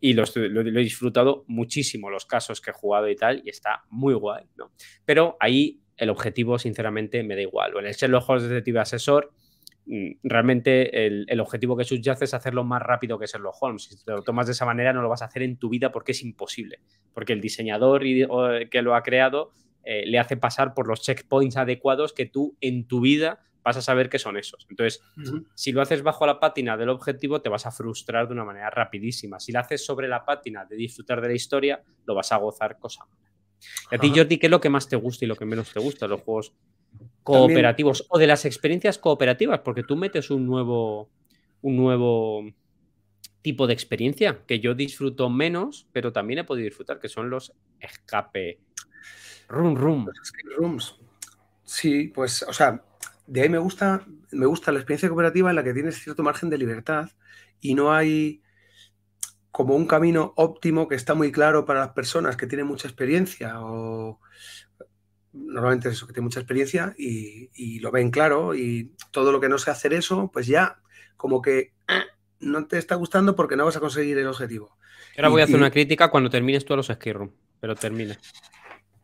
Y lo, lo, he disfrutado muchísimo los casos que he jugado y tal, y está muy guay, ¿no? Pero ahí el objetivo, sinceramente, me da igual. O en el Sherlock Holmes Detective Asesor, Mm, realmente el, objetivo que subyace es hacerlo más rápido que Sherlock Holmes. Si te lo tomas de esa manera, no lo vas a hacer en tu vida porque es imposible. Porque el diseñador que lo ha creado eh, le hace pasar por los checkpoints adecuados que tú en tu vida vas a saber que son esos. Entonces, si lo haces bajo la pátina del objetivo, te vas a frustrar de una manera rapidísima. Si lo haces sobre la pátina de disfrutar de la historia, lo vas a gozar cosa a ti, Jordi, qué es lo que más te gusta y lo que menos te gusta de los juegos cooperativos o de las experiencias cooperativas, porque tú metes un nuevo, un nuevo tipo de experiencia que yo disfruto menos, pero también he podido disfrutar, que son los escape room room. rooms. Sí, pues, o sea, de ahí me gusta, me gusta la experiencia cooperativa en la que tienes cierto margen de libertad y no hay como un camino óptimo que está muy claro para las personas que tienen mucha experiencia o normalmente es eso, que tiene mucha experiencia y, lo ven claro y todo lo que no sé hacer eso, pues ya como que no te está gustando porque no vas a conseguir el objetivo. Ahora voy a hacer una crítica cuando termines tú a los escape room, pero termina.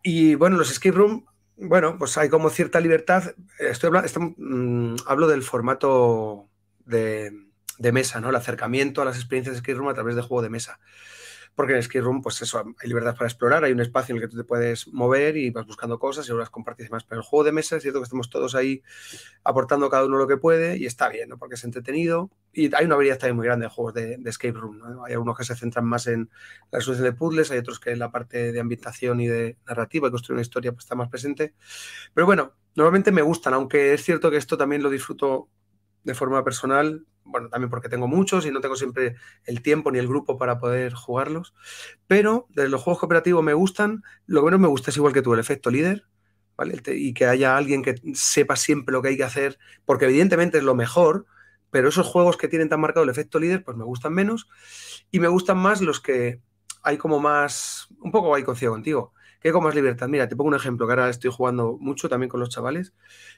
Y bueno, los escape room, bueno, pues hay como cierta libertad. Estoy mm, hablo del formato de, de, mesa, ¿no? El acercamiento a las experiencias de escape room a través de juego de mesa porque en Ski Room, pues eso, hay libertad para explorar, hay un espacio en el que tú te puedes mover y vas buscando cosas y las compartes más. Pero el juego de mesa es cierto que estamos todos ahí aportando cada uno lo que puede y está bien, ¿no? Porque es entretenido y hay una variedad también muy grande de juegos de, escape room, Hay algunos que se centran más en la resolución de puzzles, hay otros que en la parte de ambientación y de narrativa y construir una historia pues está más presente. Pero bueno, normalmente me gustan, aunque es cierto que esto también lo disfruto de forma personal, bueno, también porque tengo muchos y no tengo siempre el tiempo ni el grupo para poder jugarlos, pero de los juegos cooperativos me gustan, lo menos me gusta es igual que tú, el efecto líder, ¿vale? Y que haya alguien que sepa siempre lo que hay que hacer, porque evidentemente es lo mejor, pero esos juegos que tienen tan marcado el efecto líder, pues me gustan menos. Y me gustan más los que hay como más, un poco ahí coincido contigo, hay como más libertad. Mira, te pongo un ejemplo que ahora estoy jugando mucho también con los chavales,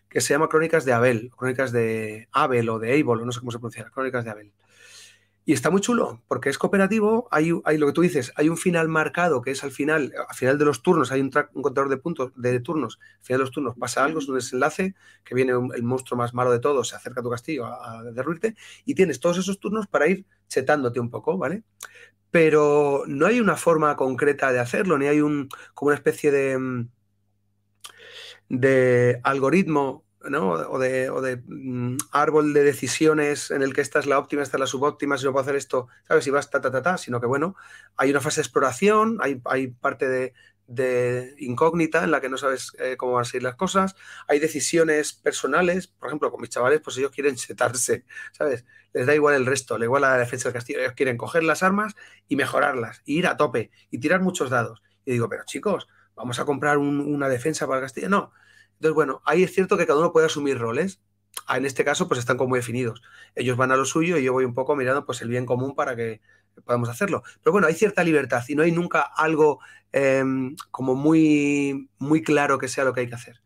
que se llama Crónicas de Abel, Crónicas de Abel o de Abel, o no sé cómo se pronuncia, Crónicas de Abel. Y está muy chulo, porque es cooperativo, hay, hay, lo que tú dices, hay un final marcado, que es al final, al final de los turnos, hay un, contador de puntos, de turnos, al final de los turnos pasa algo, es un desenlace, que viene el monstruo más malo de todos, se acerca a tu castillo a, a derruirte, y tienes todos esos turnos para ir chetándote un poco, ¿vale? Pero no hay una forma concreta de hacerlo, ni hay un, como una especie de, mm, de algoritmo o de, mm, árbol de decisiones en el que esta es la óptima, esta es la subóptima, si no puedo hacer esto, ¿sabes? Si vas ta, ta, ta, ta, sino que bueno, hay una fase de exploración, hay, hay parte de, incógnita en la que no sabes eh, cómo van a ser las cosas, hay decisiones personales, por ejemplo, con mis chavales, pues ellos quieren setarse, ¿sabes? Les da igual el resto, le igual a la defensa del castillo, ellos quieren coger las armas y mejorarlas, ir a tope y tirar muchos dados. Y digo, pero chicos, vamos a comprar una defensa para el castillo. No, entonces, bueno, ahí es cierto que cada uno puede asumir roles. Ah, en este caso, pues están como definidos. Ellos van a lo suyo y yo voy un poco mirando pues el bien común para que podamos hacerlo. Pero bueno, hay cierta libertad y no hay nunca algo em, como muy, muy claro que sea lo que hay que hacer.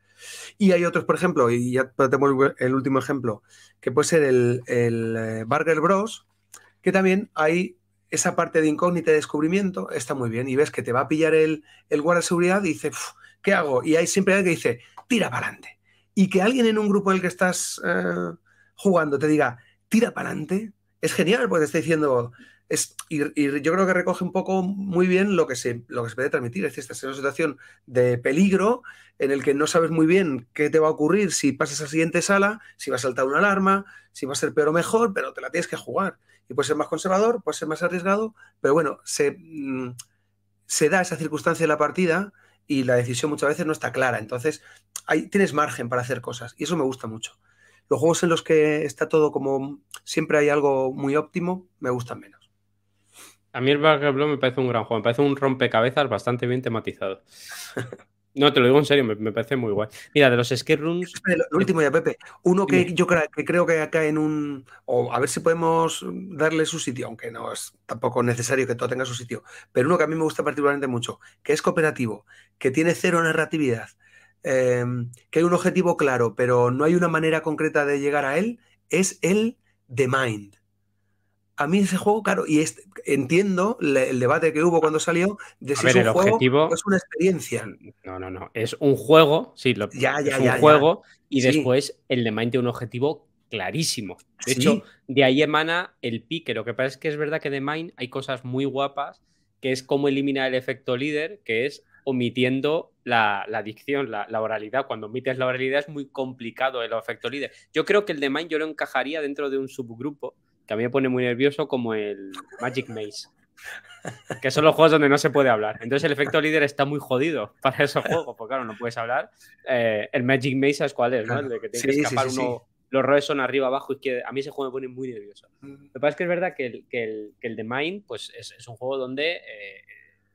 Y hay otros, por ejemplo, y ya tenemos el último ejemplo, que puede ser el, el eh, Burger Bros, que también hay esa parte de incógnita y descubrimiento, está muy bien. Y ves que te va a pillar el, el guardia de seguridad y dice, ¿qué hago? Y hay siempre alguien que dice, tira para adelante. Y que alguien en un grupo en el que estás eh, jugando te diga, tira para adelante, es genial, porque te está diciendo, es, y, yo creo que recoge un poco muy bien lo que se, lo que se puede transmitir. Es decir, estás en una situación de peligro en el que no sabes muy bien qué te va a ocurrir si pasas a la siguiente sala, si va a saltar una alarma, si va a ser peor o mejor, pero te la tienes que jugar. Y puede ser más conservador, puede ser más arriesgado, pero bueno, se, mm, se da esa circunstancia en la partida y la decisión muchas veces no está clara. Entonces, ahí tienes margen para hacer cosas y eso me gusta mucho. Los juegos en los que está todo como siempre hay algo muy óptimo, me gustan menos. A mí el Burger me parece un gran juego, me parece un rompecabezas bastante bien tematizado. No, te lo digo en serio, me, parece muy guay. Mira, de los escape rooms. Lo, último ya, Pepe. Uno que yo creo que, creo que acá en un. O a ver si podemos darle su sitio, aunque no es tampoco necesario que todo tenga su sitio. Pero uno que a mí me gusta particularmente mucho, que es cooperativo, que tiene cero narratividad, em, que hay un objetivo claro, pero no hay una manera concreta de llegar a él, es el The Mind a mí ese juego, claro, y entiendo el debate que hubo cuando salió de si es un juego es una experiencia. No, no, no. Es un juego, sí, lo, ya, ya, es un juego, y después el de Mind tiene un objetivo clarísimo. De hecho, de ahí emana el pique. Lo que pasa es que es verdad que de Mind hay cosas muy guapas, que es cómo elimina el efecto líder, que es omitiendo la, la dicción, la, la, oralidad. Cuando omites la oralidad es muy complicado el efecto líder. Yo creo que el de Mind yo lo encajaría dentro de un subgrupo que a mí me pone muy nervioso como el Magic Maze. Que son los juegos donde no se puede hablar. Entonces el efecto líder está muy jodido para esos juegos, porque claro, no puedes hablar. Eh, el Magic Maze es cuál es, ¿no? El de que tienes que escapar uno. Los roles son arriba, abajo, izquierda. A mí ese juego me pone muy nervioso. Mm. Lo que pasa es que es verdad que el, que el, que el de Mind pues es, es un juego donde eh,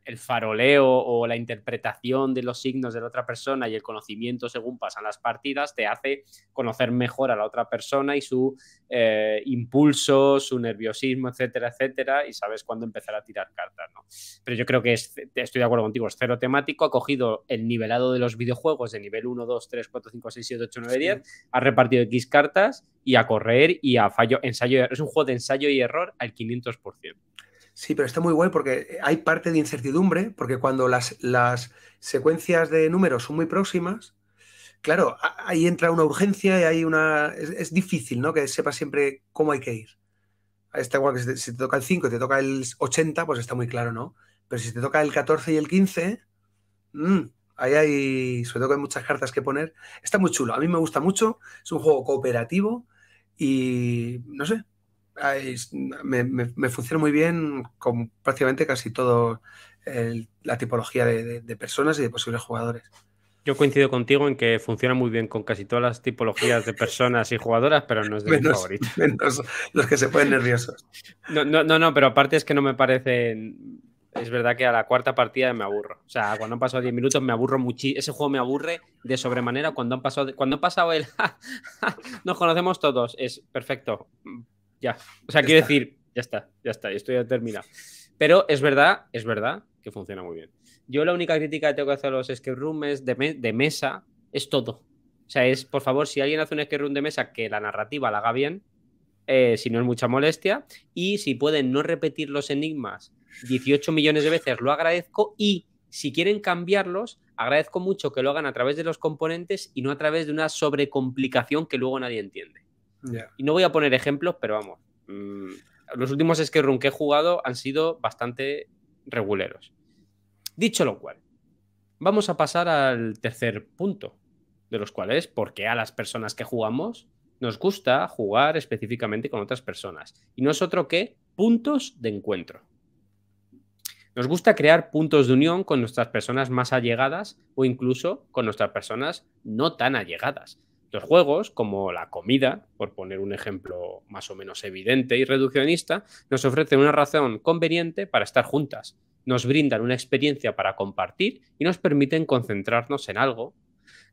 el faroleo o la interpretación de los signos de la otra persona y el conocimiento según pasan las partidas te hace conocer mejor a la otra persona y su eh, impulso, su nerviosismo, etcétera, etcétera, y sabes cuándo empezar a tirar cartas, ¿no? Pero yo creo que estoy de acuerdo contigo, es cero temático, ha cogido el nivelado de los videojuegos de nivel 1, 2, 3, 4, 5, 6, 7, 8, 9, 10, ha repartido X cartas y a correr y a fallo, ensayo, es un juego de ensayo y error al 500%. Sí, pero está muy guay porque hay parte de incertidumbre, porque cuando las, las secuencias de números son muy próximas, claro, ahí entra una urgencia y hay una. Es, difícil, ¿no? Que sepa siempre cómo hay que ir. Está igual que si te, toca el 5 y te toca el 80, pues está muy claro, ¿no? Pero si te toca el 14 y el 15, mmm, ahí hay. Sobre todo que hay muchas cartas que poner. Está muy chulo. A mí me gusta mucho. Es un juego cooperativo y no sé, me, funciona muy bien con prácticamente casi todo la tipología de, personas y de posibles jugadores. Yo coincido contigo en que funciona muy bien con casi todas las tipologías de personas y jugadoras, pero no es de mi favorito. Menos los que se ponen nerviosos. No, no, no, pero aparte es que no me parece. Es verdad que a la cuarta partida me aburro. O sea, cuando han pasado 10 minutos me aburro muchísimo. Ese juego me aburre de sobremanera cuando han pasado. Cuando han pasado el. Nos conocemos todos. Es perfecto ya. O sea, quiero decir, ya está, ya está, esto ya terminado. Pero es verdad, es verdad que funciona muy bien. Yo la única crítica que tengo que hacer a los escape rooms de, de mesa es todo. O sea, es, por favor, si alguien hace un escape room de mesa que la narrativa la haga bien, eh, si no es mucha molestia. Y si pueden no repetir los enigmas 18 millones de veces, lo agradezco. Y si quieren cambiarlos, agradezco mucho que lo hagan a través de los componentes y no a través de una sobrecomplicación que luego nadie entiende. Y no voy a poner ejemplos, pero vamos. Mm, los últimos Room que he jugado han sido bastante reguleros. Dicho lo cual, vamos a pasar al tercer punto, de los cuales, porque a las personas que jugamos nos gusta jugar específicamente con otras personas. Y no es otro que puntos de encuentro. Nos gusta crear puntos de unión con nuestras personas más allegadas o incluso con nuestras personas no tan allegadas. Los juegos, como la comida, por poner un ejemplo más o menos evidente y reduccionista, nos ofrecen una razón conveniente para estar juntas, nos brindan una experiencia para compartir y nos permiten concentrarnos en algo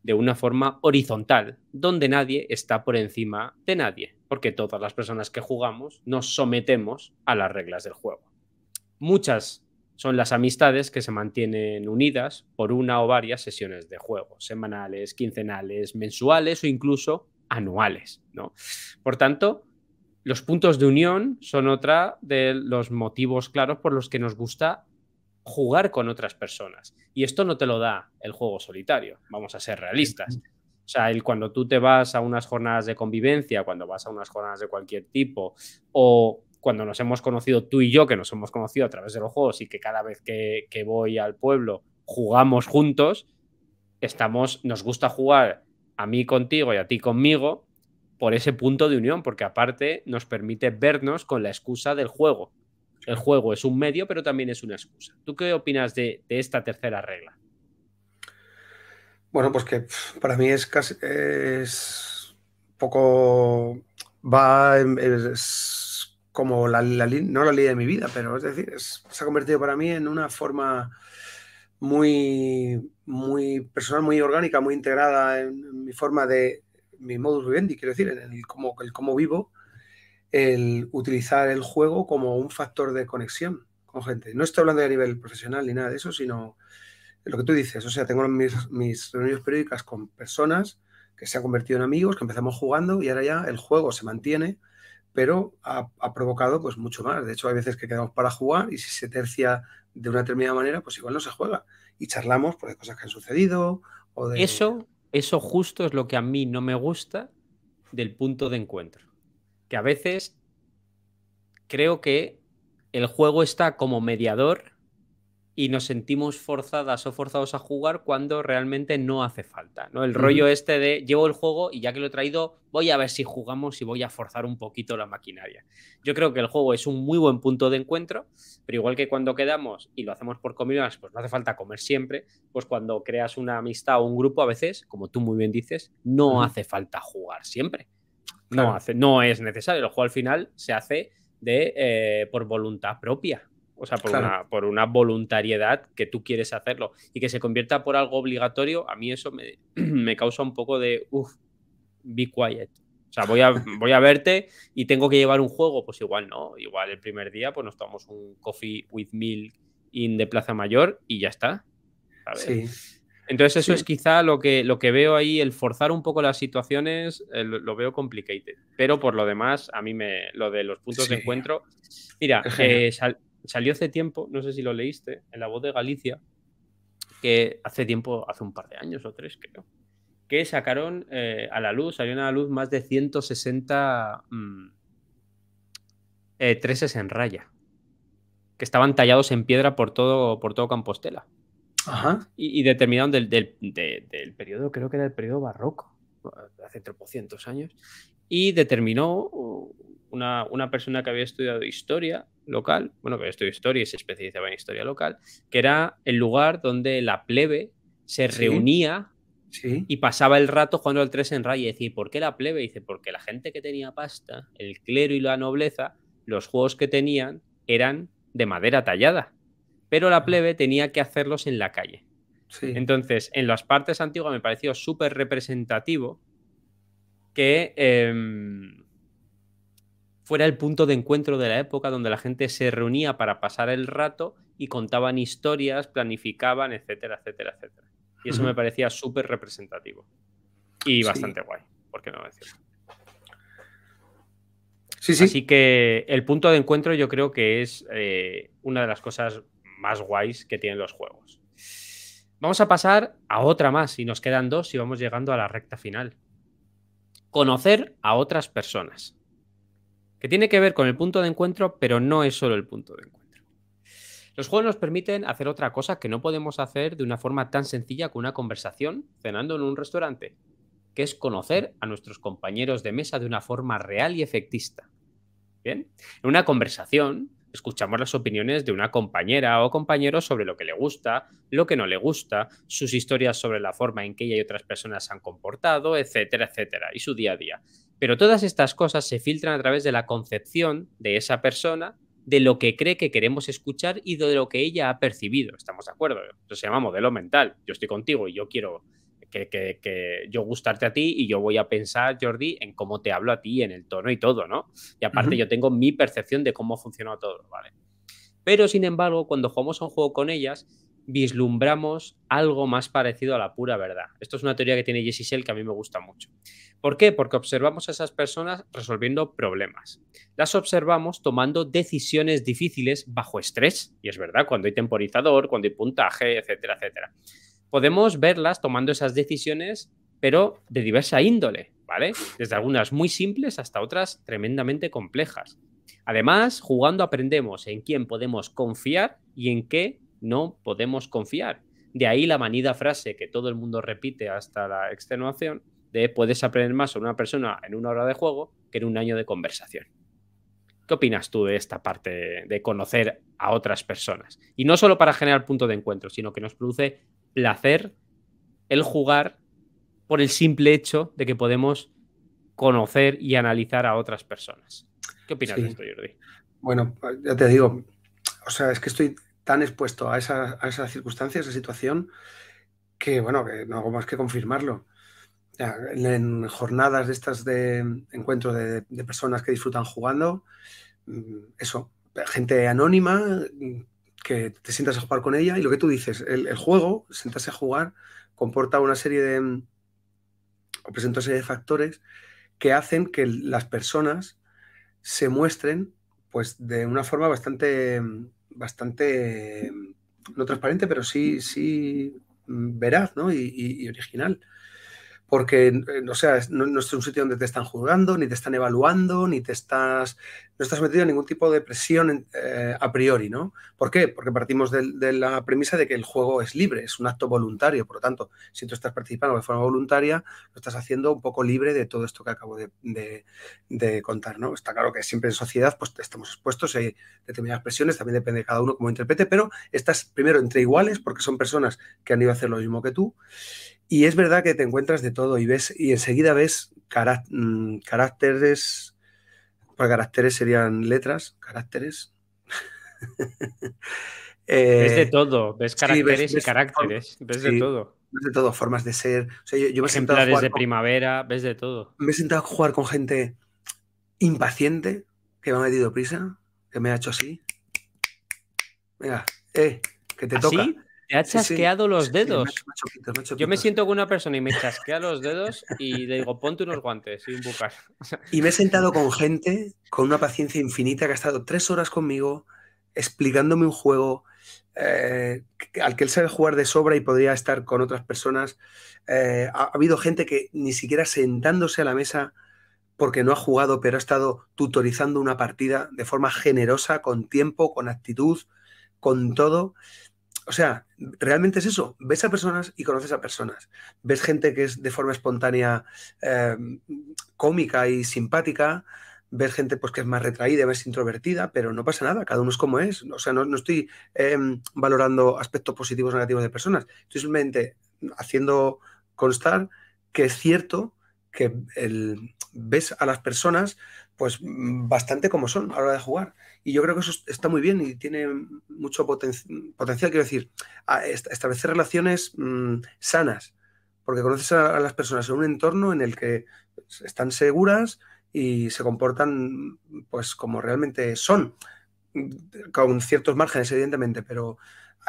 de una forma horizontal, donde nadie está por encima de nadie, porque todas las personas que jugamos nos sometemos a las reglas del juego. Muchas son las amistades que se mantienen unidas por una o varias sesiones de juego, semanales, quincenales, mensuales o incluso anuales. ¿no? Por tanto, los puntos de unión son otra de los motivos claros por los que nos gusta jugar con otras personas. Y esto no te lo da el juego solitario, vamos a ser realistas. O sea, el, cuando tú te vas a unas jornadas de convivencia, cuando vas a unas jornadas de cualquier tipo, o cuando nos hemos conocido tú y yo, que nos hemos conocido a través de los juegos y que cada vez que, que voy al pueblo jugamos juntos, estamos, nos gusta jugar a mí contigo y a ti conmigo por ese punto de unión, porque aparte nos permite vernos con la excusa del juego. El juego es un medio, pero también es una excusa. ¿Tú qué opinas de, esta tercera regla? Bueno, pues que para mí es casi es poco va es como la, no la ley de mi vida, pero es decir, se ha convertido para mí en una forma muy muy personal, muy orgánica, muy integrada en, mi forma de mi modus vivendi, quiero decir, en el cómo, el cómo vivo el utilizar el juego como un factor de conexión con gente. No estoy hablando de a nivel profesional ni nada de eso, sino lo que tú dices. O sea, tengo mis, mis reuniones periódicas con personas que se han convertido en amigos, que empezamos jugando y ahora ya el juego se mantiene, pero ha, provocado pues mucho más. De hecho, hay veces que quedamos para jugar y si se tercia de una determinada manera, pues igual no se juega. Y charlamos por cosas que han sucedido. O de... Eso, eso justo es lo que a mí no me gusta del punto de encuentro que a veces creo que el juego está como mediador y nos sentimos forzadas o forzados a jugar cuando realmente no hace falta. ¿no? El rollo este de llevo el juego y ya que lo he traído, voy a ver si jugamos y voy a forzar un poquito la maquinaria. Yo creo que el juego es un muy buen punto de encuentro, pero igual que cuando quedamos y lo hacemos por comidas, pues no hace falta comer siempre, pues cuando creas una amistad o un grupo, a veces, como tú muy bien dices, no hace falta jugar siempre. No, hace, no es necesario. El juego al final se hace de, eh, por voluntad propia. O sea, por, una, por una voluntariedad que tú quieres hacerlo. Y que se convierta por algo obligatorio, a mí eso me, me causa un poco de, uff, be quiet. O sea, voy a, voy a verte y tengo que llevar un juego. Pues igual no. Igual el primer día pues nos tomamos un coffee with milk in de Plaza Mayor y ya está. Sí. Entonces eso es quizá lo que, lo que veo ahí, el forzar un poco las situaciones, eh, lo, veo complicated. Pero por lo demás, a mí me, lo de los puntos de encuentro, mira, eh, salió hace tiempo, no sé si lo leíste, en la voz de Galicia, que hace tiempo, hace un par de años o tres creo, que sacaron eh, a la luz, salieron a la luz más de 160 mm, treses en raya, que estaban tallados en piedra por todo, por todo Compostela. Y, determinaron del, del, periodo, creo que era el periodo barroco, hace tropocientos años, y determinó una, una, persona que había estudiado historia local, bueno, que estudiado historia y se especializaba en historia local, que era el lugar donde la plebe se reunía y pasaba el rato jugando al tres en raya. Y decía, ¿por qué la plebe? dice, porque la gente que tenía pasta, el clero y la nobleza, los juegos que tenían eran de madera tallada pero la plebe tenía que hacerlos en la calle. Entonces, en las partes antiguas me pareció súper representativo que em, fuera el punto de encuentro de la época donde la gente se reunía para pasar el rato y contaban historias, planificaban, etcétera, etcétera, etcétera. Y eso me parecía súper representativo. Y bastante guay, ¿por qué no decirlo? Sí, sí. Así que el punto de encuentro yo creo que es eh, una de las cosas más guays que tienen los juegos. Vamos a pasar a otra más y nos quedan dos y vamos llegando a la recta final. Conocer a otras personas. Que tiene que ver con el punto de encuentro, pero no es solo el punto de encuentro. Los juegos nos permiten hacer otra cosa que no podemos hacer de una forma tan sencilla como una conversación cenando en un restaurante, que es conocer a nuestros compañeros de mesa de una forma real y efectista. Bien, en una conversación escuchamos las opiniones de una compañera o compañero sobre lo que le gusta, lo que no le gusta, sus historias sobre la forma en que ella y otras personas se han comportado, etcétera, etcétera, y su día a día. Pero todas estas cosas se filtran a través de la concepción de esa persona, de lo que cree que queremos escuchar y de lo que ella ha percibido. ¿Estamos de acuerdo? Eso se llama modelo mental. Yo estoy contigo y yo quiero que, yo gustarte a ti y yo voy a pensar, Jordi, en cómo te hablo a ti, en el tono y todo, ¿no? Y aparte yo tengo mi percepción de cómo funciona todo, ¿vale? Pero sin embargo, cuando jugamos a un juego con ellas, vislumbramos algo más parecido a la pura verdad. Esto es una teoría que tiene Jessie Shell que a mí me gusta mucho. ¿Por qué? Porque observamos a esas personas resolviendo problemas. Las observamos tomando decisiones difíciles bajo estrés. Y es verdad, cuando hay temporizador, cuando hay puntaje, etcétera, etcétera podemos verlas tomando esas decisiones, pero de diversa índole, ¿vale? Desde algunas muy simples hasta otras tremendamente complejas. Además, jugando aprendemos en quién podemos confiar y en qué no podemos confiar. De ahí la manida frase que todo el mundo repite hasta la extenuación de puedes aprender más sobre una persona en una hora de juego que en un año de conversación. ¿Qué opinas tú de esta parte de conocer a otras personas? Y no solo para generar punto de encuentro, sino que nos produce placer el jugar por el simple hecho de que podemos conocer y analizar a otras personas. ¿Qué opinas de esto, Jordi? Bueno, ya te digo, o sea, es que estoy tan expuesto a esa, a esa circunstancia, a esa situación, que bueno, que no hago más que confirmarlo. en, jornadas de estas de encuentro de, personas que disfrutan jugando, mm, eso, gente anónima que te sientas a jugar con ella y lo que tú dices, el, juego, sentarse a jugar, comporta una serie de, o presenta una serie de factores que hacen que las personas se muestren pues de una forma bastante, bastante, no transparente, pero sí, sí veraz ¿no? y original porque, eh, o sea, no, es un sitio donde te están juzgando, ni te están evaluando, ni te estás, no estás metido en ningún tipo de presión eh, a priori, ¿no? ¿Por qué? Porque partimos de, la premisa de que el juego es libre, es un acto voluntario, por lo tanto, si tú estás participando de forma voluntaria, lo estás haciendo un poco libre de todo esto que acabo de, contar, ¿no? Está claro que siempre en sociedad pues estamos expuestos a determinadas presiones, también depende de cada uno cómo interprete, pero estás primero entre iguales porque son personas que han ido a hacer lo mismo que tú y es verdad que te encuentras de todo y ves y enseguida ves mm, caracteres, pues caracteres serían letras, caracteres. ves de eh, todo, ves caracteres y caracteres, ves de todo. Ves de todo, formas de ser. yo, Ejemplares de primavera, ves de todo. Me he sentado a jugar con gente impaciente, que me ha metido prisa, que me ha hecho así. Venga, eh, que te toca. Te ha chasqueado los dedos. Yo me siento con una persona y me chasquea los dedos y le digo, ponte unos guantes y un bucar. Y me he sentado con gente con una paciencia infinita que ha estado tres horas conmigo explicándome un juego eh, al que él sabe jugar de sobra y podría estar con otras personas. Eh, ha, habido gente que ni siquiera sentándose a la mesa porque no ha jugado, pero ha estado tutorizando una partida de forma generosa, con tiempo, con actitud, con todo. O sea, realmente es eso. Ves a personas y conoces a personas. Ves gente que es de forma espontánea eh, cómica y simpática. Ves gente pues, que es más retraída, más introvertida, pero no pasa nada, cada uno es como es. O sea, no, estoy em, valorando aspectos positivos o negativos de personas. Estoy simplemente haciendo constar que es cierto que el, ves a las personas pues bastante como son a la hora de jugar. Y yo creo que eso está muy bien y tiene mucho potencial, quiero decir, establecer relaciones mm, sanas, porque conoces a, las personas en un entorno en el que están seguras y se comportan pues como realmente son, con ciertos márgenes, evidentemente, pero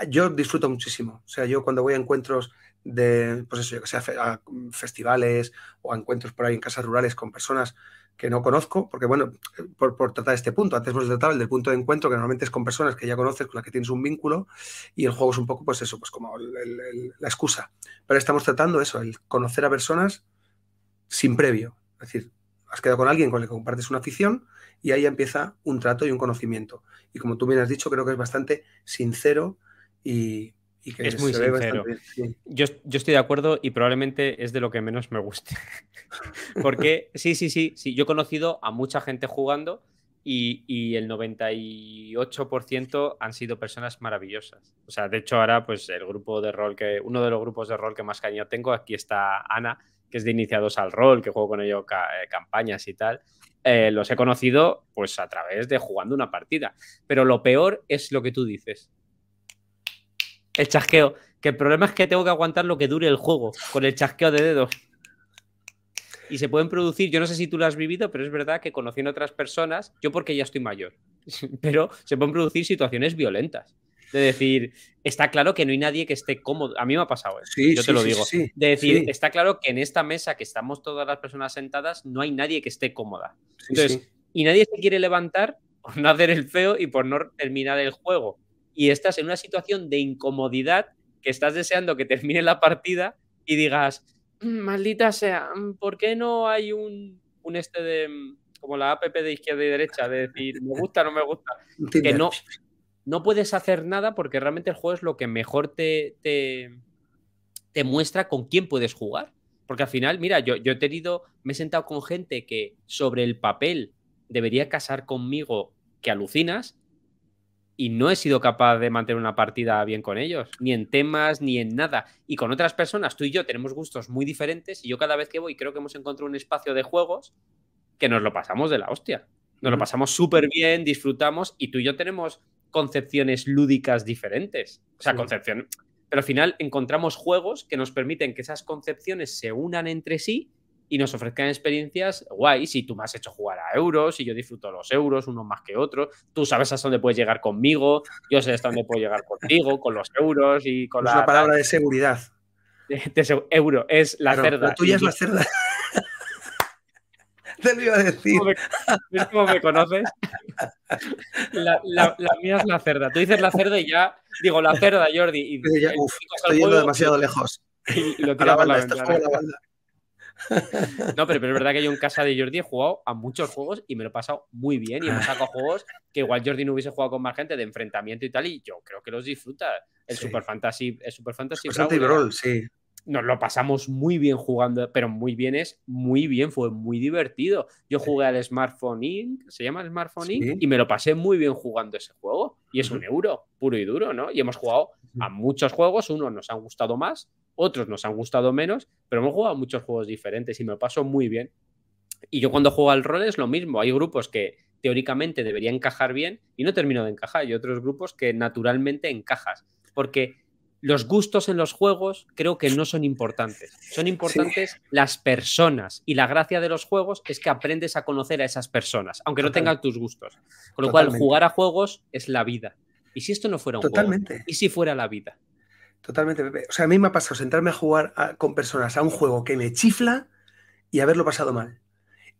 yo disfruto muchísimo. O sea, yo cuando voy a encuentros de, pues eso, que sea a festivales o a encuentros por ahí en casas rurales con personas que no conozco, porque bueno, por, tratar este punto, antes hemos tratado el del punto de encuentro, que normalmente es con personas que ya conoces, con las que tienes un vínculo, y el juego es un poco, pues eso, pues como la excusa. Pero estamos tratando eso, el conocer a personas sin previo. Es decir, has quedado con alguien con el que compartes una afición y ahí empieza un trato y un conocimiento. Y como tú bien has dicho, creo que es bastante sincero y, es muy sincero. yo, estoy de acuerdo y probablemente es de lo que menos me guste. Porque sí, sí, sí, sí, yo he conocido a mucha gente jugando y, el 98% han sido personas maravillosas. O sea, de hecho ahora pues el grupo de rol que, uno de los grupos de rol que más cariño tengo, aquí está Ana, que es de iniciados al rol, que juego con ellos eh, campañas y tal. Eh, los he conocido pues a través de jugando una partida. Pero lo peor es lo que tú dices el chasqueo. Que el problema es que tengo que aguantar lo que dure el juego con el chasqueo de dedos. Y se pueden producir, yo no sé si tú lo has vivido, pero es verdad que conociendo otras personas, yo porque ya estoy mayor, pero se pueden producir situaciones violentas. De decir, está claro que no hay nadie que esté cómodo. A mí me ha pasado, eso, yo te lo digo. de decir, está claro que en esta mesa que estamos todas las personas sentadas, no hay nadie que esté cómoda. Entonces, y nadie se quiere levantar por no hacer el feo y por no terminar el juego. Y estás en una situación de incomodidad que estás deseando que termine la partida y digas, mm, maldita sea, mm, ¿por qué no hay un, un este de mm, como la app de izquierda y derecha, de decir, me gusta, no me gusta, que no, no puedes hacer nada porque realmente el juego es lo que mejor te, te, te muestra con quién puedes jugar. Porque al final, mira, yo, yo he tenido, me he sentado con gente que sobre el papel debería casar conmigo que alucinas y no he sido capaz de mantener una partida bien con ellos, ni en temas, ni en nada. Y con otras personas, tú y yo tenemos gustos muy diferentes y yo cada vez que voy creo que hemos encontrado un espacio de juegos que nos lo pasamos de la hostia. Nos lo pasamos súper bien, disfrutamos y tú y yo tenemos concepciones lúdicas diferentes. O sea, concepción... Pero al final encontramos juegos que nos permiten que esas concepciones se unan entre sí y nos ofrezcan experiencias guays. Y tú me has hecho jugar a euros y yo disfruto los euros, unos más que otros. Tú sabes hasta dónde puedes llegar conmigo, yo sé hasta dónde puedo llegar contigo, con los euros y con es la. palabra de seguridad. euro, es la cerda. La tuya es la cerda. Te lo iba a decir. ¿Ves cómo me conoces? La, mía es la cerda. Tú dices la cerda y ya digo la cerda, Jordi. Y, estoy yendo demasiado lejos. Y, lo por la, ventana. No, pero, pero, es verdad que yo en casa de Jordi he jugado a muchos juegos y me lo he pasado muy bien. Y hemos sacado juegos que igual Jordi no hubiese jugado con más gente de enfrentamiento y tal. Y yo creo que los disfruta. El Super Fantasy, el Super Fantasy, Brawl, sí. Nos lo pasamos muy bien jugando, pero muy bien es muy bien, fue muy divertido. Yo jugué al Smartphone Inc., se llama el Smartphone Inc., y me lo pasé muy bien jugando ese juego. Y es un euro, puro y duro, ¿no? Y hemos jugado a muchos juegos, unos nos han gustado más, otros nos han gustado menos, pero hemos jugado a muchos juegos diferentes y me lo paso muy bien. Y yo cuando juego al rol es lo mismo. Hay grupos que teóricamente deberían encajar bien y no termino de encajar. Y otros grupos que naturalmente encajas. Porque los gustos en los juegos creo que no son importantes. Son importantes las personas. Y la gracia de los juegos es que aprendes a conocer a esas personas, aunque no tengan tus gustos. Con lo cual, jugar a juegos es la vida. ¿Y si esto no fuera un Totalmente. juego? ¿Y si fuera la vida? Totalmente, Pepe. O sea, a mí me ha pasado sentarme a jugar con personas a un juego que me chifla y haberlo pasado mal.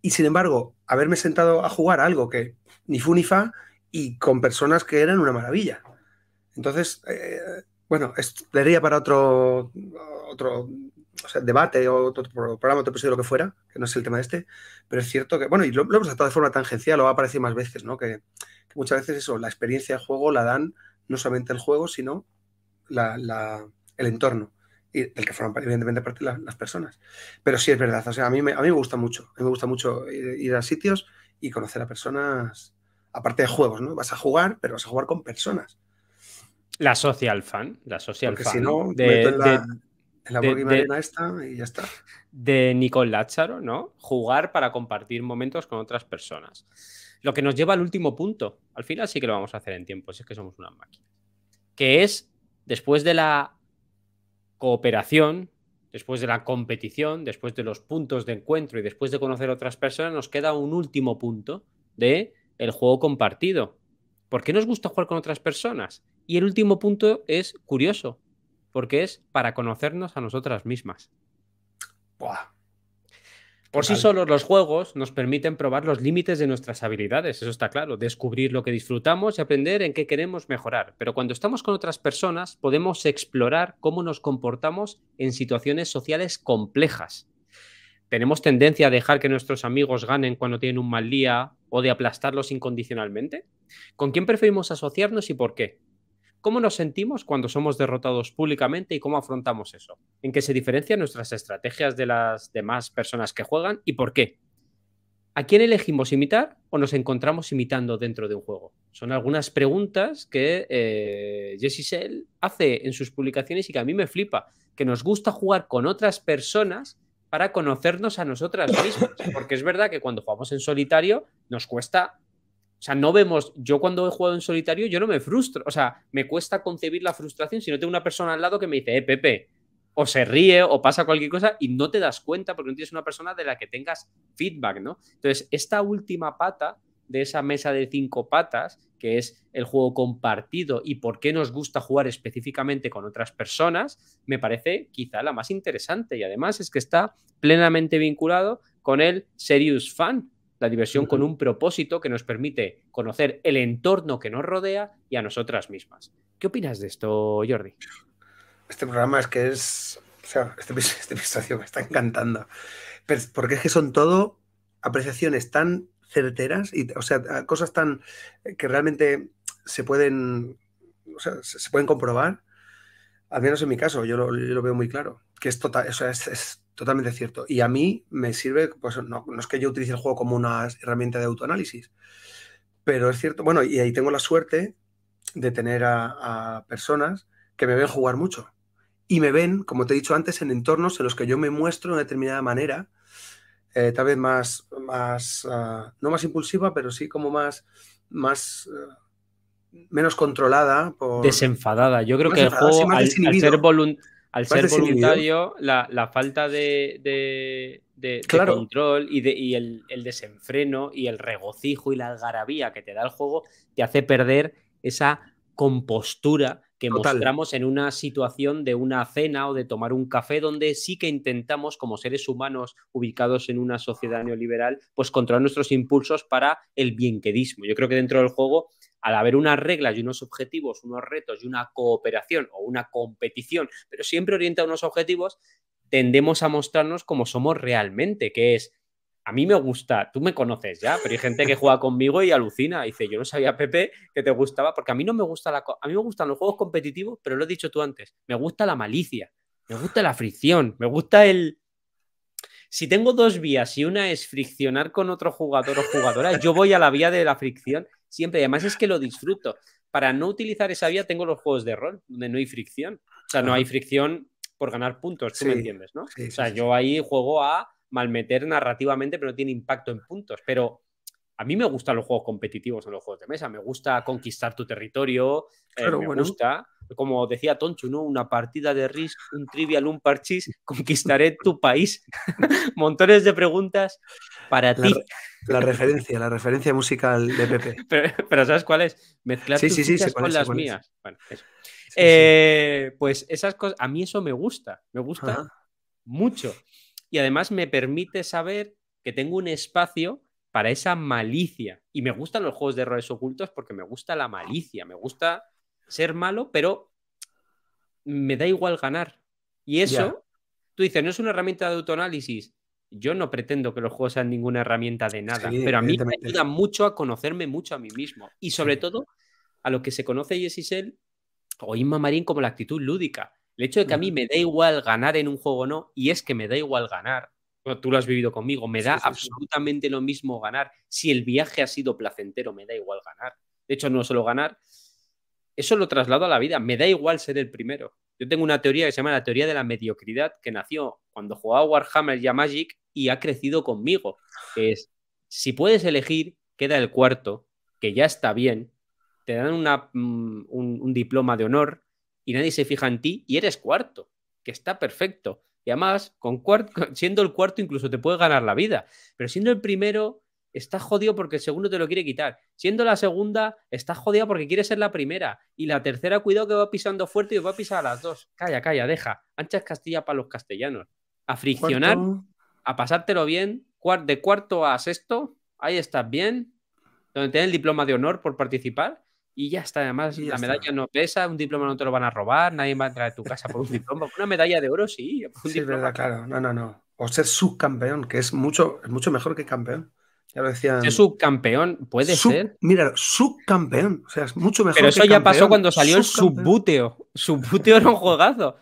Y sin embargo, haberme sentado a jugar a algo que ni fu ni fa y con personas que eran una maravilla. Entonces, eh, bueno, daría para otro, otro debate o otro programa, otro episodio, lo que fuera, que no es el tema de este, pero es cierto que, bueno, y lo, hemos tratado de forma tangencial, lo va a aparecer más veces, ¿no? Que, muchas veces eso, la experiencia de juego la dan no solamente el juego, sino el entorno y del que forman evidentemente parte las personas. Pero sí es verdad, o sea, a mí me, a mí me gusta mucho, me gusta mucho ir, a sitios y conocer a personas, aparte de juegos, ¿no? Vas a jugar, pero vas a jugar con personas. La social fan, la social fan. Si no, de, en la, de, esta y ya está. De Nicole Lázaro, ¿no? Jugar para compartir momentos con otras personas. Lo que nos lleva al último punto. Al final sí que lo vamos a hacer en tiempo, si es que somos una máquina. Que es después de la cooperación, después de la competición, después de los puntos de encuentro y después de conocer a otras personas, nos queda un último punto de el juego compartido. ¿Por qué nos gusta jugar con otras personas? Y el último punto es curioso. porque es para conocernos a nosotras mismas. Por sí solos los juegos nos permiten probar los límites de nuestras habilidades, eso está claro, descubrir lo que disfrutamos y aprender en qué queremos mejorar. Pero cuando estamos con otras personas podemos explorar cómo nos comportamos en situaciones sociales complejas. ¿Tenemos tendencia a dejar que nuestros amigos ganen cuando tienen un mal día o de aplastarlos incondicionalmente? ¿Con quién preferimos asociarnos y por qué? ¿Cómo nos sentimos cuando somos derrotados públicamente y cómo afrontamos eso? ¿En qué se diferencian nuestras estrategias de las demás personas que juegan y por qué? ¿A quién elegimos imitar o nos encontramos imitando dentro de un juego? Son algunas preguntas que eh, Jesse Sell hace en sus publicaciones y que a mí me flipa, que nos gusta jugar con otras personas para conocernos a nosotras mismas, porque es verdad que cuando jugamos en solitario nos cuesta o sea, no vemos, yo cuando he jugado en solitario, yo no me frustro, o sea, me cuesta concebir la frustración si no tengo una persona al lado que me dice, eh, Pepe, o se ríe o pasa cualquier cosa y no te das cuenta porque no tienes una persona de la que tengas feedback, ¿no? Entonces, esta última pata de esa mesa de cinco patas, que es el juego compartido y por qué nos gusta jugar específicamente con otras personas, me parece quizá la más interesante. Y además es que está plenamente vinculado con el Serious Fun, la diversión con un propósito que nos permite conocer el entorno que nos rodea y a nosotras mismas. ¿Qué opinas de esto, Jordi? Este programa es que es. O sea, este, este episodio me está encantando. porque es que son todo apreciaciones tan certeras y, o sea, cosas tan que realmente se pueden, o sea, se pueden comprobar. Al menos en mi caso, yo lo, veo muy claro. Que es total, o sea, es Totalmente cierto. Y a mí me sirve, pues no, es que yo utilice el juego como una herramienta de autoanálisis, pero es cierto, bueno, y ahí tengo la suerte de tener a, personas que me ven jugar mucho y me ven, como te he dicho antes, en entornos en los que yo me muestro de determinada manera, eh, tal vez más, más ah, no más impulsiva, pero sí como más, más ah, menos controlada. Desenfadada. Yo creo que el juego, al, ser voluntario al ser voluntario, la, falta de, control y, el, desenfreno y el regocijo y la algarabía que te da el juego te hace perder esa compostura que mostramos en una situación de una cena o de tomar un café donde sí que intentamos como seres humanos ubicados en una sociedad neoliberal pues controlar nuestros impulsos para el bienquedismo. Yo creo que dentro del juego al haber unas reglas y unos objetivos, unos retos y una cooperación o una competición, pero siempre orienta a unos objetivos, tendemos a mostrarnos como somos realmente, que es, a mí me gusta, tú me conoces ya, pero hay gente que juega conmigo y alucina, dice, yo no sabía, Pepe, que te gustaba, porque a mí no me gusta la... A mí me gustan los juegos competitivos, pero lo he dicho tú antes, me gusta la malicia, me gusta la fricción, me gusta el... Si tengo dos vías y una es friccionar con otro jugador o jugadora, yo voy a la vía de la fricción siempre. además es que lo disfruto. Para no utilizar esa vía tengo los juegos de rol, donde no hay fricción. O sea, no hay fricción por ganar puntos, tú me entiendes, ¿no? o sea, yo ahí juego a malmeter narrativamente, pero no tiene impacto en puntos. Pero a mí me gustan los juegos competitivos en los juegos de mesa. Me gusta conquistar tu territorio. Eh, me gusta, como decía Tonchu, ¿no? Una partida de Risk, un trivial, un parchís, conquistaré tu país. Montones de preguntas para ti. La referencia, la referencia musical de Pepe. Pero, ¿sabes cuál es? Mezclar tus sí, con las mías. Eh, pues esas cosas, a mí eso me gusta, me gusta mucho. Y además me permite saber que tengo un espacio para esa malicia. Y me gustan los juegos de errores ocultos porque me gusta la malicia, me gusta ser malo, pero me da igual ganar. Y eso, tú dices, no es una herramienta de autoanálisis. Yo no pretendo que los juegos sean ninguna herramienta de nada, pero a mí me ayuda mucho a conocerme mucho a mí mismo. Y sobre todo a lo que se conoce Yesisel o Inma Marín como la actitud lúdica. El hecho de que a mí me da igual ganar en un juego o no, y es que me da igual ganar, tú lo has vivido conmigo, me da absolutamente lo mismo ganar. Si el viaje ha sido placentero, me da igual ganar. De hecho, no solo ganar, eso lo traslado a la vida, me da igual ser el primero. Yo tengo una teoría que se llama la teoría de la mediocridad, que nació cuando jugaba Warhammer y a Magic y ha crecido conmigo. Es, si puedes elegir, queda el cuarto, que ya está bien, te dan una, mm, un, diploma de honor y nadie se fija en ti y eres cuarto, que está perfecto. Y además, con siendo el cuarto incluso te puede ganar la vida, pero siendo el primero estás jodido porque el segundo te lo quiere quitar. Siendo la segunda, estás jodido porque quiere ser la primera. Y la tercera, cuidado que va pisando fuerte y va a pisar a las dos. Calla, calla, deja. Ancha es Castilla para los castellanos. A friccionar, a pasártelo bien, de cuarto a sexto, ahí estás bien, donde tienes el diploma de honor por participar y ya está. Además, la medalla no pesa, un diploma no te lo van a robar, nadie va a entrar a tu casa por un diploma. Una medalla de oro, sí. sí, verdad, claro. No, no, no. O ser subcampeón, que es mucho, es mucho mejor que campeón. Ya lo decían. Ser subcampeón, puede ser. Mira, subcampeón. O sea, es mucho mejor. Pero eso ya pasó cuando salió el subbúteo. Subbúteo era un juegazo.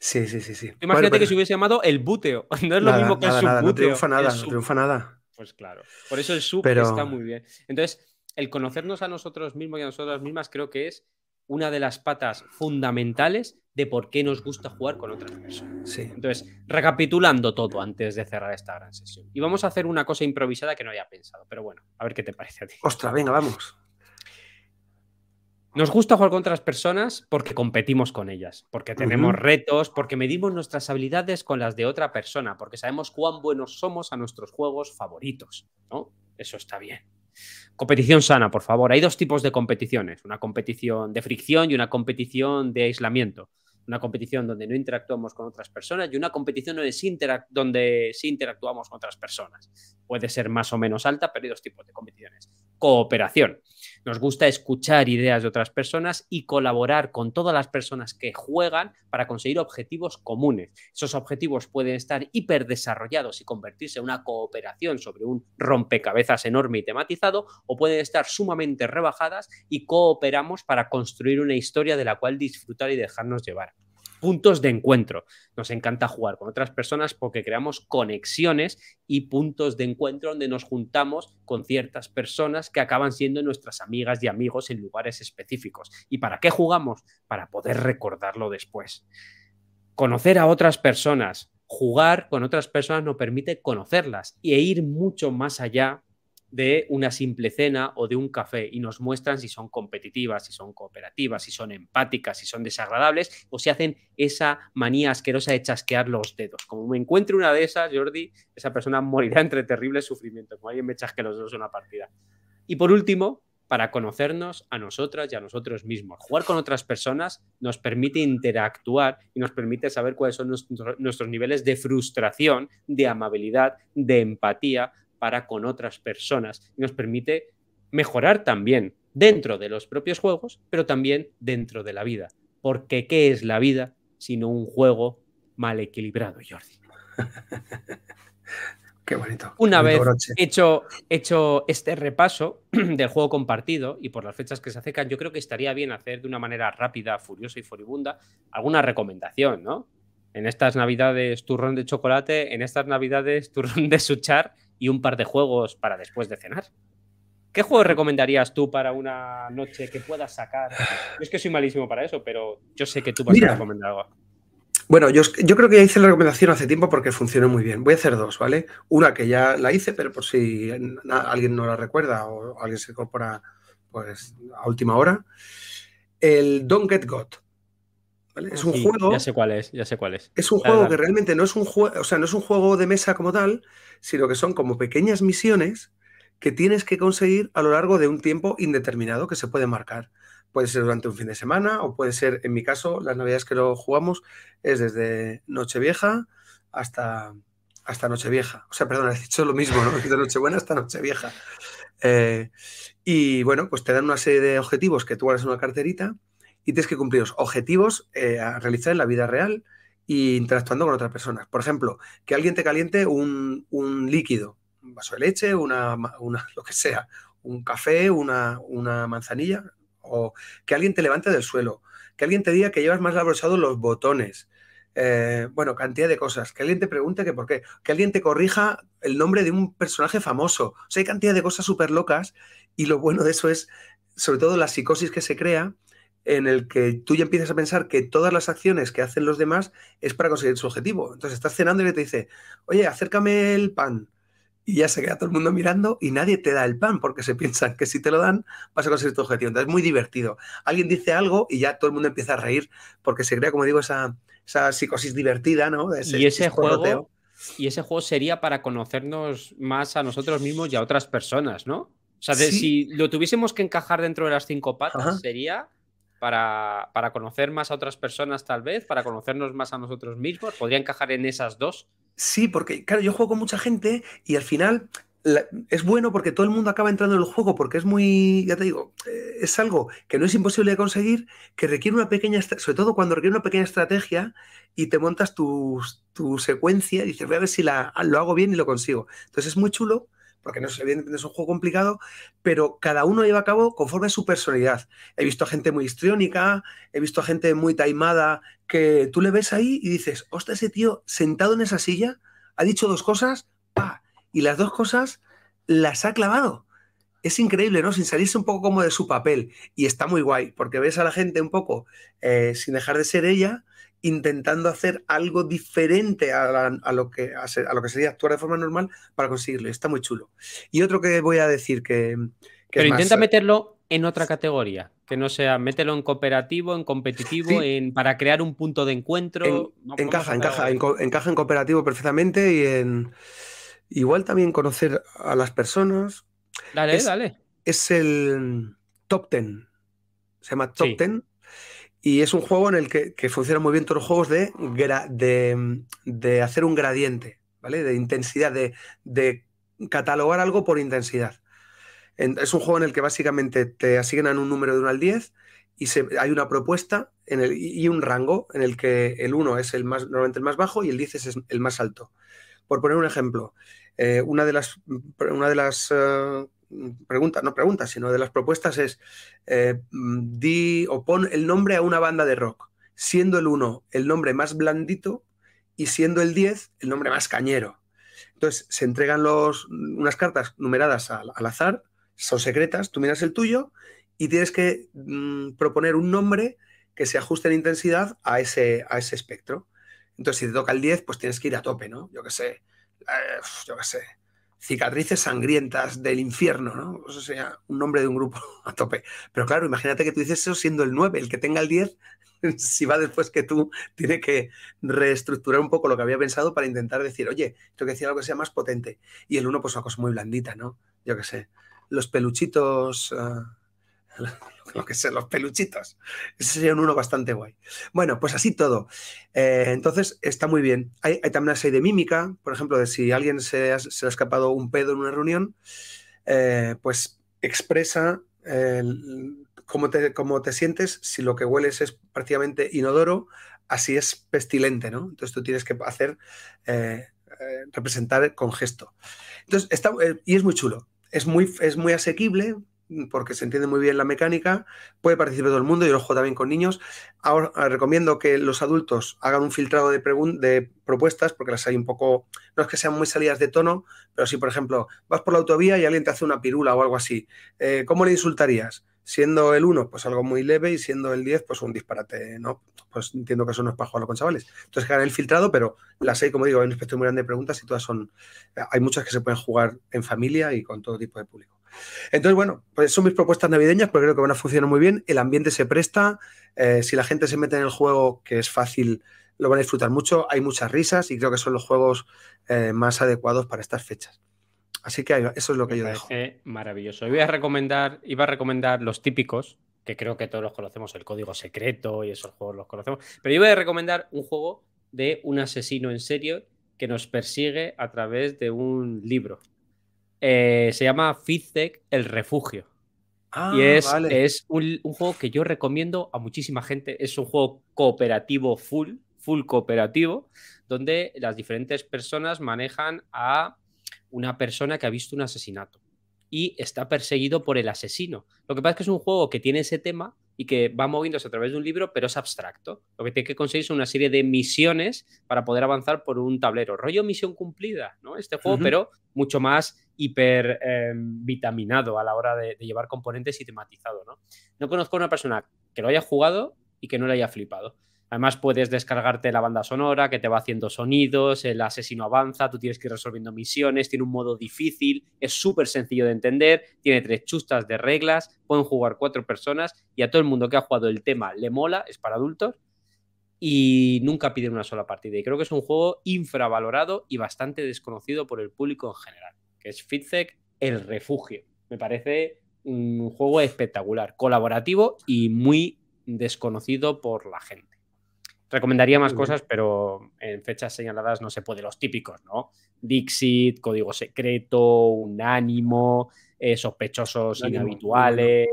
Sí, sí, sí, sí. Imagínate que se hubiese llamado el búteo. No es lo mismo que el subbúteo. no triunfa nada, no triunfa nada. Pues claro. Por eso el sub está muy bien. Entonces, el conocernos a nosotros mismos y a nosotras mismas creo que es una de las patas fundamentales de por qué nos gusta jugar con otras personas. Sí. Entonces, recapitulando todo antes de cerrar esta gran sesión. Y vamos a hacer una cosa improvisada que no había pensado, pero bueno, a ver qué te parece a ti. Ostras, venga, vamos. Nos gusta jugar con otras personas porque competimos con ellas, porque tenemos retos, porque medimos nuestras habilidades con las de otra persona, porque sabemos cuán buenos somos a nuestros juegos favoritos, ¿no? Eso está bien. Competición sana, por favor. Hay dos tipos de competiciones, una competición de fricción y una competición de aislamiento. Una competición donde no interactuamos con otras personas y una competición donde sí, interactuamos con otras personas. Puede ser más o menos alta, pero hay dos tipos de competiciones. Cooperación nos gusta escuchar ideas de otras personas y colaborar con todas las personas que juegan para conseguir objetivos comunes. Esos objetivos pueden estar hiperdesarrollados y convertirse en una cooperación sobre un rompecabezas enorme y tematizado o pueden estar sumamente rebajadas y cooperamos para construir una historia de la cual disfrutar y dejarnos llevar puntos de encuentro. Nos encanta jugar con otras personas porque creamos conexiones y puntos de encuentro donde nos juntamos con ciertas personas que acaban siendo nuestras amigas y amigos en lugares específicos. ¿Y para qué jugamos? Para poder recordarlo después. Conocer a otras personas, jugar con otras personas nos permite conocerlas e ir mucho más allá de una simple cena o de un café y nos muestran si son competitivas, si son cooperativas, si son empáticas, si son desagradables o si hacen esa manía asquerosa de chasquear los dedos. Como me encuentre una de esas, Jordi, esa persona morirá entre terribles sufrimientos, como alguien me chasque los dedos en una partida. Y por último, para conocernos a nosotras y a nosotros mismos. Jugar con otras personas nos permite interactuar y nos permite saber cuáles son nuestros niveles de frustración, de amabilidad, de empatía, para con otras personas y nos permite mejorar también dentro de los propios juegos, pero también dentro de la vida. Porque ¿qué es la vida sino un juego mal equilibrado, Jordi? Qué bonito. Una vez hecho, hecho este repaso del juego compartido y por las fechas que se acercan, yo creo que estaría bien hacer de una manera rápida, furiosa y furibunda alguna recomendación, ¿no? En estas navidades turrón de chocolate, en estas navidades turrón de suchar y un par de juegos para después de cenar. ¿Qué juego recomendarías tú para una noche que puedas sacar? Yo es que soy malísimo para eso, pero yo sé que tú vas a recomendar algo. Bueno, yo, yo, creo que ya hice la recomendación hace tiempo porque funcionó muy bien. Voy a hacer dos, ¿vale? Una que ya la hice, pero por si alguien no la recuerda o alguien se incorpora pues, a última hora. El Don't Get Got. Es un juego. Ya sé cuál es, ya sé cuál es. Es un juego que realmente no es un juego, o sea, no es un juego de mesa como tal, sino que son como pequeñas misiones que tienes que conseguir a lo largo de un tiempo indeterminado que se puede marcar. Puede ser durante un fin de semana o puede ser, en mi caso, las navidades que lo jugamos es desde Nochevieja hasta, hasta Nochevieja. O sea, perdón, he dicho lo mismo, ¿no? Desde Nochebuena hasta Nochevieja. Eh, y bueno, pues te dan una serie de objetivos que tú en una carterita y tienes que cumplir los objetivos eh, a realizar en la vida real e interactuando con otras personas. Por ejemplo, que alguien te caliente un, líquido, un vaso de leche, una, lo que sea, un café, una, una, manzanilla, o que alguien te levante del suelo, que alguien te diga que llevas más labrosados los botones. Eh, bueno, cantidad de cosas. Que alguien te pregunte que por qué. Que alguien te corrija el nombre de un personaje famoso. O sea, hay cantidad de cosas súper locas y lo bueno de eso es, sobre todo, la psicosis que se crea en el que tú ya empiezas a pensar que todas las acciones que hacen los demás es para conseguir su objetivo. Entonces estás cenando y te dice, oye, acércame el pan. Y ya se queda todo el mundo mirando y nadie te da el pan porque se piensan que si te lo dan vas a conseguir tu objetivo. Entonces es muy divertido. Alguien dice algo y ya todo el mundo empieza a reír porque se crea, como digo, esa, esa psicosis divertida, ¿no? y ese juego, y ese juego sería para conocernos más a nosotros mismos y a otras personas, ¿no? O sea, si lo tuviésemos que encajar dentro de las cinco patas, sería para, para, conocer más a otras personas, tal vez, para conocernos más a nosotros mismos. ¿Podría encajar en esas dos? Sí, porque, claro, yo juego con mucha gente y al final es bueno porque todo el mundo acaba entrando en el juego porque es muy, ya te digo, eh, es algo que no es imposible de conseguir, que requiere una pequeña, sobre todo cuando requiere una pequeña estrategia y te montas tu, tu secuencia y dices, voy a ver si la, lo hago bien y lo consigo. Entonces es muy chulo porque no es, evidentemente es un juego complicado, pero cada uno lleva a cabo conforme a su personalidad. He visto a gente muy histriónica, he visto a gente muy taimada, que tú le ves ahí y dices, ostras, ese tío sentado en esa silla ha dicho dos cosas, pa, y las dos cosas las ha clavado. Es increíble, ¿no? Sin salirse un poco como de su papel. Y está muy guay, porque ves a la gente un poco, eh, sin dejar de ser ella, intentando hacer algo diferente a, lo que, a, lo que sería actuar de forma normal para conseguirlo. Está muy chulo. Y otro que voy a decir que... Pero intenta meterlo en otra categoría, que no sea, mételo en cooperativo, en competitivo, en, para crear un punto de encuentro. encaja, encaja, encaja en cooperativo perfectamente y en Igual también conocer a las personas. Dale, dale. Es el Top Ten. Se llama Top Ten. Y es un juego en el que, funciona muy bien todos los juegos de, de, hacer un gradiente, ¿vale? De intensidad, de, catalogar algo por intensidad. es un juego en el que básicamente te asignan un número de 1 al 10 y hay una propuesta en el, y un rango en el que el 1 es el más, normalmente el más bajo y el 10 es el más alto. Por poner un ejemplo, eh, una de las, una de las eh, preguntas, no preguntas, sino de las propuestas es eh, di o pon el nombre a una banda de rock, siendo el 1 el nombre más blandito y siendo el 10 el nombre más cañero. Entonces se entregan los, unas cartas numeradas al, azar, son secretas, tú miras el tuyo y tienes que mm, proponer un nombre que se ajuste en intensidad a ese, a ese espectro. Entonces, si te toca el 10, pues tienes que ir a tope, ¿no? Yo qué sé, eh, yo qué sé, cicatrices sangrientas del infierno, ¿no? Eso sería un nombre de un grupo a tope. Pero claro, imagínate que tú dices eso siendo el 9, el que tenga el 10, si va después que tú, tiene que reestructurar un poco lo que había pensado para intentar decir, oye, tengo que decir algo que sea más potente. Y el 1, pues una cosa muy blandita, ¿no? Yo qué sé, los peluchitos... Ah, lo que sé, los peluchitos. Ese sería un uno bastante guay. Bueno, pues así todo. Eh, entonces, está muy bien. Hay, también una serie de mímica, por ejemplo, de si alguien se, ha, escapado un pedo en una reunión, eh, pues expresa cómo, te, cómo te sientes, si lo que hueles es prácticamente inodoro, así es pestilente, ¿no? Entonces tú tienes que hacer, eh, representar con gesto. Entonces, está, y es muy chulo. Es muy, es muy asequible, porque se entiende muy bien la mecánica, puede participar todo el mundo, yo lo juego también con niños. Ahora eh, recomiendo que los adultos hagan un filtrado de, de, propuestas, porque las hay un poco, no es que sean muy salidas de tono, pero si, por ejemplo, vas por la autovía y alguien te hace una pirula o algo así, eh, ¿cómo le insultarías? Siendo el 1, pues algo muy leve, y siendo el 10, pues un disparate, ¿no? Pues entiendo que eso no es para jugarlo con chavales. Entonces, que hagan el filtrado, pero las hay, como digo, hay un espectro muy grande de preguntas y todas son, hay muchas que se pueden jugar en familia y con todo tipo de público. Entonces, bueno, pues son mis propuestas navideñas, porque creo que van a funcionar muy bien. El ambiente se presta. Eh, si la gente se mete en el juego, que es fácil, lo van a disfrutar mucho. Hay muchas risas y creo que son los juegos eh, más adecuados para estas fechas. Así que eso es lo que yo dejo. Maravilloso. Voy a recomendar, iba a recomendar los típicos, que creo que todos los conocemos, el código secreto y esos juegos los conocemos. Pero yo voy a recomendar un juego de un asesino en serio que nos persigue a través de un libro. Eh, se llama Fizzek El Refugio. y ah, es, un, juego que yo recomiendo a muchísima gente. Es un juego cooperativo full, full cooperativo, donde las diferentes personas manejan a una persona que ha visto un asesinato y está perseguido por el asesino. Lo que pasa es que es un juego que tiene ese tema y que va moviéndose a través de un libro, pero es abstracto. Lo que tiene que conseguir es una serie de misiones para poder avanzar por un tablero. Rollo misión cumplida, ¿no? Este juego, pero mucho más hiper em, vitaminado a la hora de, llevar componentes y tematizado, ¿no? No conozco a una persona que lo haya jugado y que no le haya flipado. Además, puedes descargarte la banda sonora que te va haciendo sonidos, el asesino avanza, tú tienes que ir resolviendo misiones, tiene un modo difícil, es súper sencillo de entender, tiene tres chustas de reglas, pueden jugar cuatro personas y a todo el mundo que ha jugado el tema le mola, es para adultos y nunca piden una sola partida. Y creo que es un juego infravalorado y bastante desconocido por el público en general, que es Fitzek El Refugio. Me parece un juego espectacular, colaborativo y muy desconocido por la gente. Recomendaría más cosas, pero en fechas señaladas no se puede. Los típicos, ¿no? Dixit, Código Secreto, Unánimo, eh, Sospechosos Inhabituales,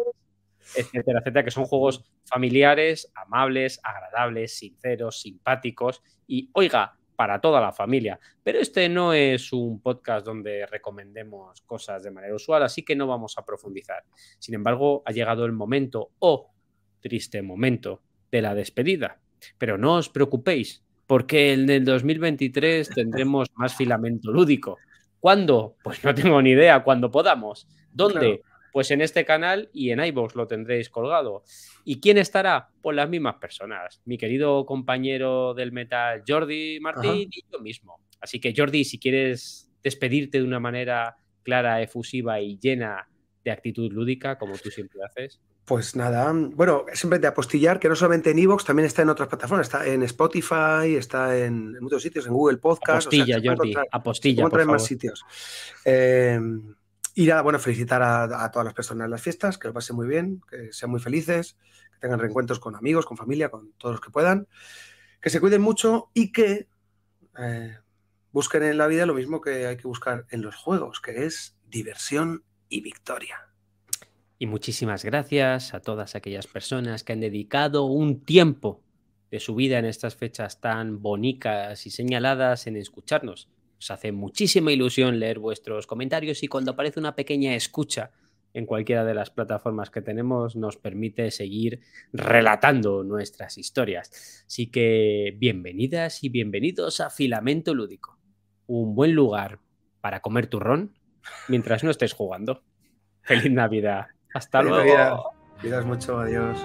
etcétera, etcétera, que son juegos familiares, amables, agradables, sinceros, simpáticos y, oiga, para toda la familia. Pero este no es un podcast donde recomendemos cosas de manera usual, así que no vamos a profundizar. Sin embargo, ha llegado el momento, o oh, triste momento, de la despedida. Pero no os preocupéis, porque en el 2023 tendremos más filamento lúdico. ¿Cuándo? Pues no tengo ni idea, cuando podamos. ¿Dónde? Pues en este canal y en iVoox lo tendréis colgado. ¿Y quién estará? Pues las mismas personas. Mi querido compañero del metal Jordi Martín y yo mismo. Así que Jordi, si quieres despedirte de una manera clara, efusiva y llena de actitud lúdica, como tú siempre haces. Pues nada, bueno, siempre de apostillar, que no solamente en Evox, también está en otras plataformas, está en Spotify, está en, muchos sitios, en Google Podcast. Apostilla, Jordi, apostilla, por más sitios. Eh, y nada, bueno, felicitar a, todas las personas en las fiestas, que lo pasen muy bien, que sean muy felices, que tengan reencuentros con amigos, con familia, con todos los que puedan, que se cuiden mucho y que eh, busquen en la vida lo mismo que hay que buscar en los juegos, que es diversión y victoria. Y muchísimas gracias a todas aquellas personas que han dedicado un tiempo de su vida en estas fechas tan bonitas y señaladas en escucharnos. Nos hace muchísima ilusión leer vuestros comentarios y cuando aparece una pequeña escucha en cualquiera de las plataformas que tenemos nos permite seguir relatando nuestras historias. Así que bienvenidas y bienvenidos a Filamento Lúdico, un buen lugar para comer turrón mientras no estés jugando. Feliz Navidad. Hasta luego. Cuidas mucho, adiós.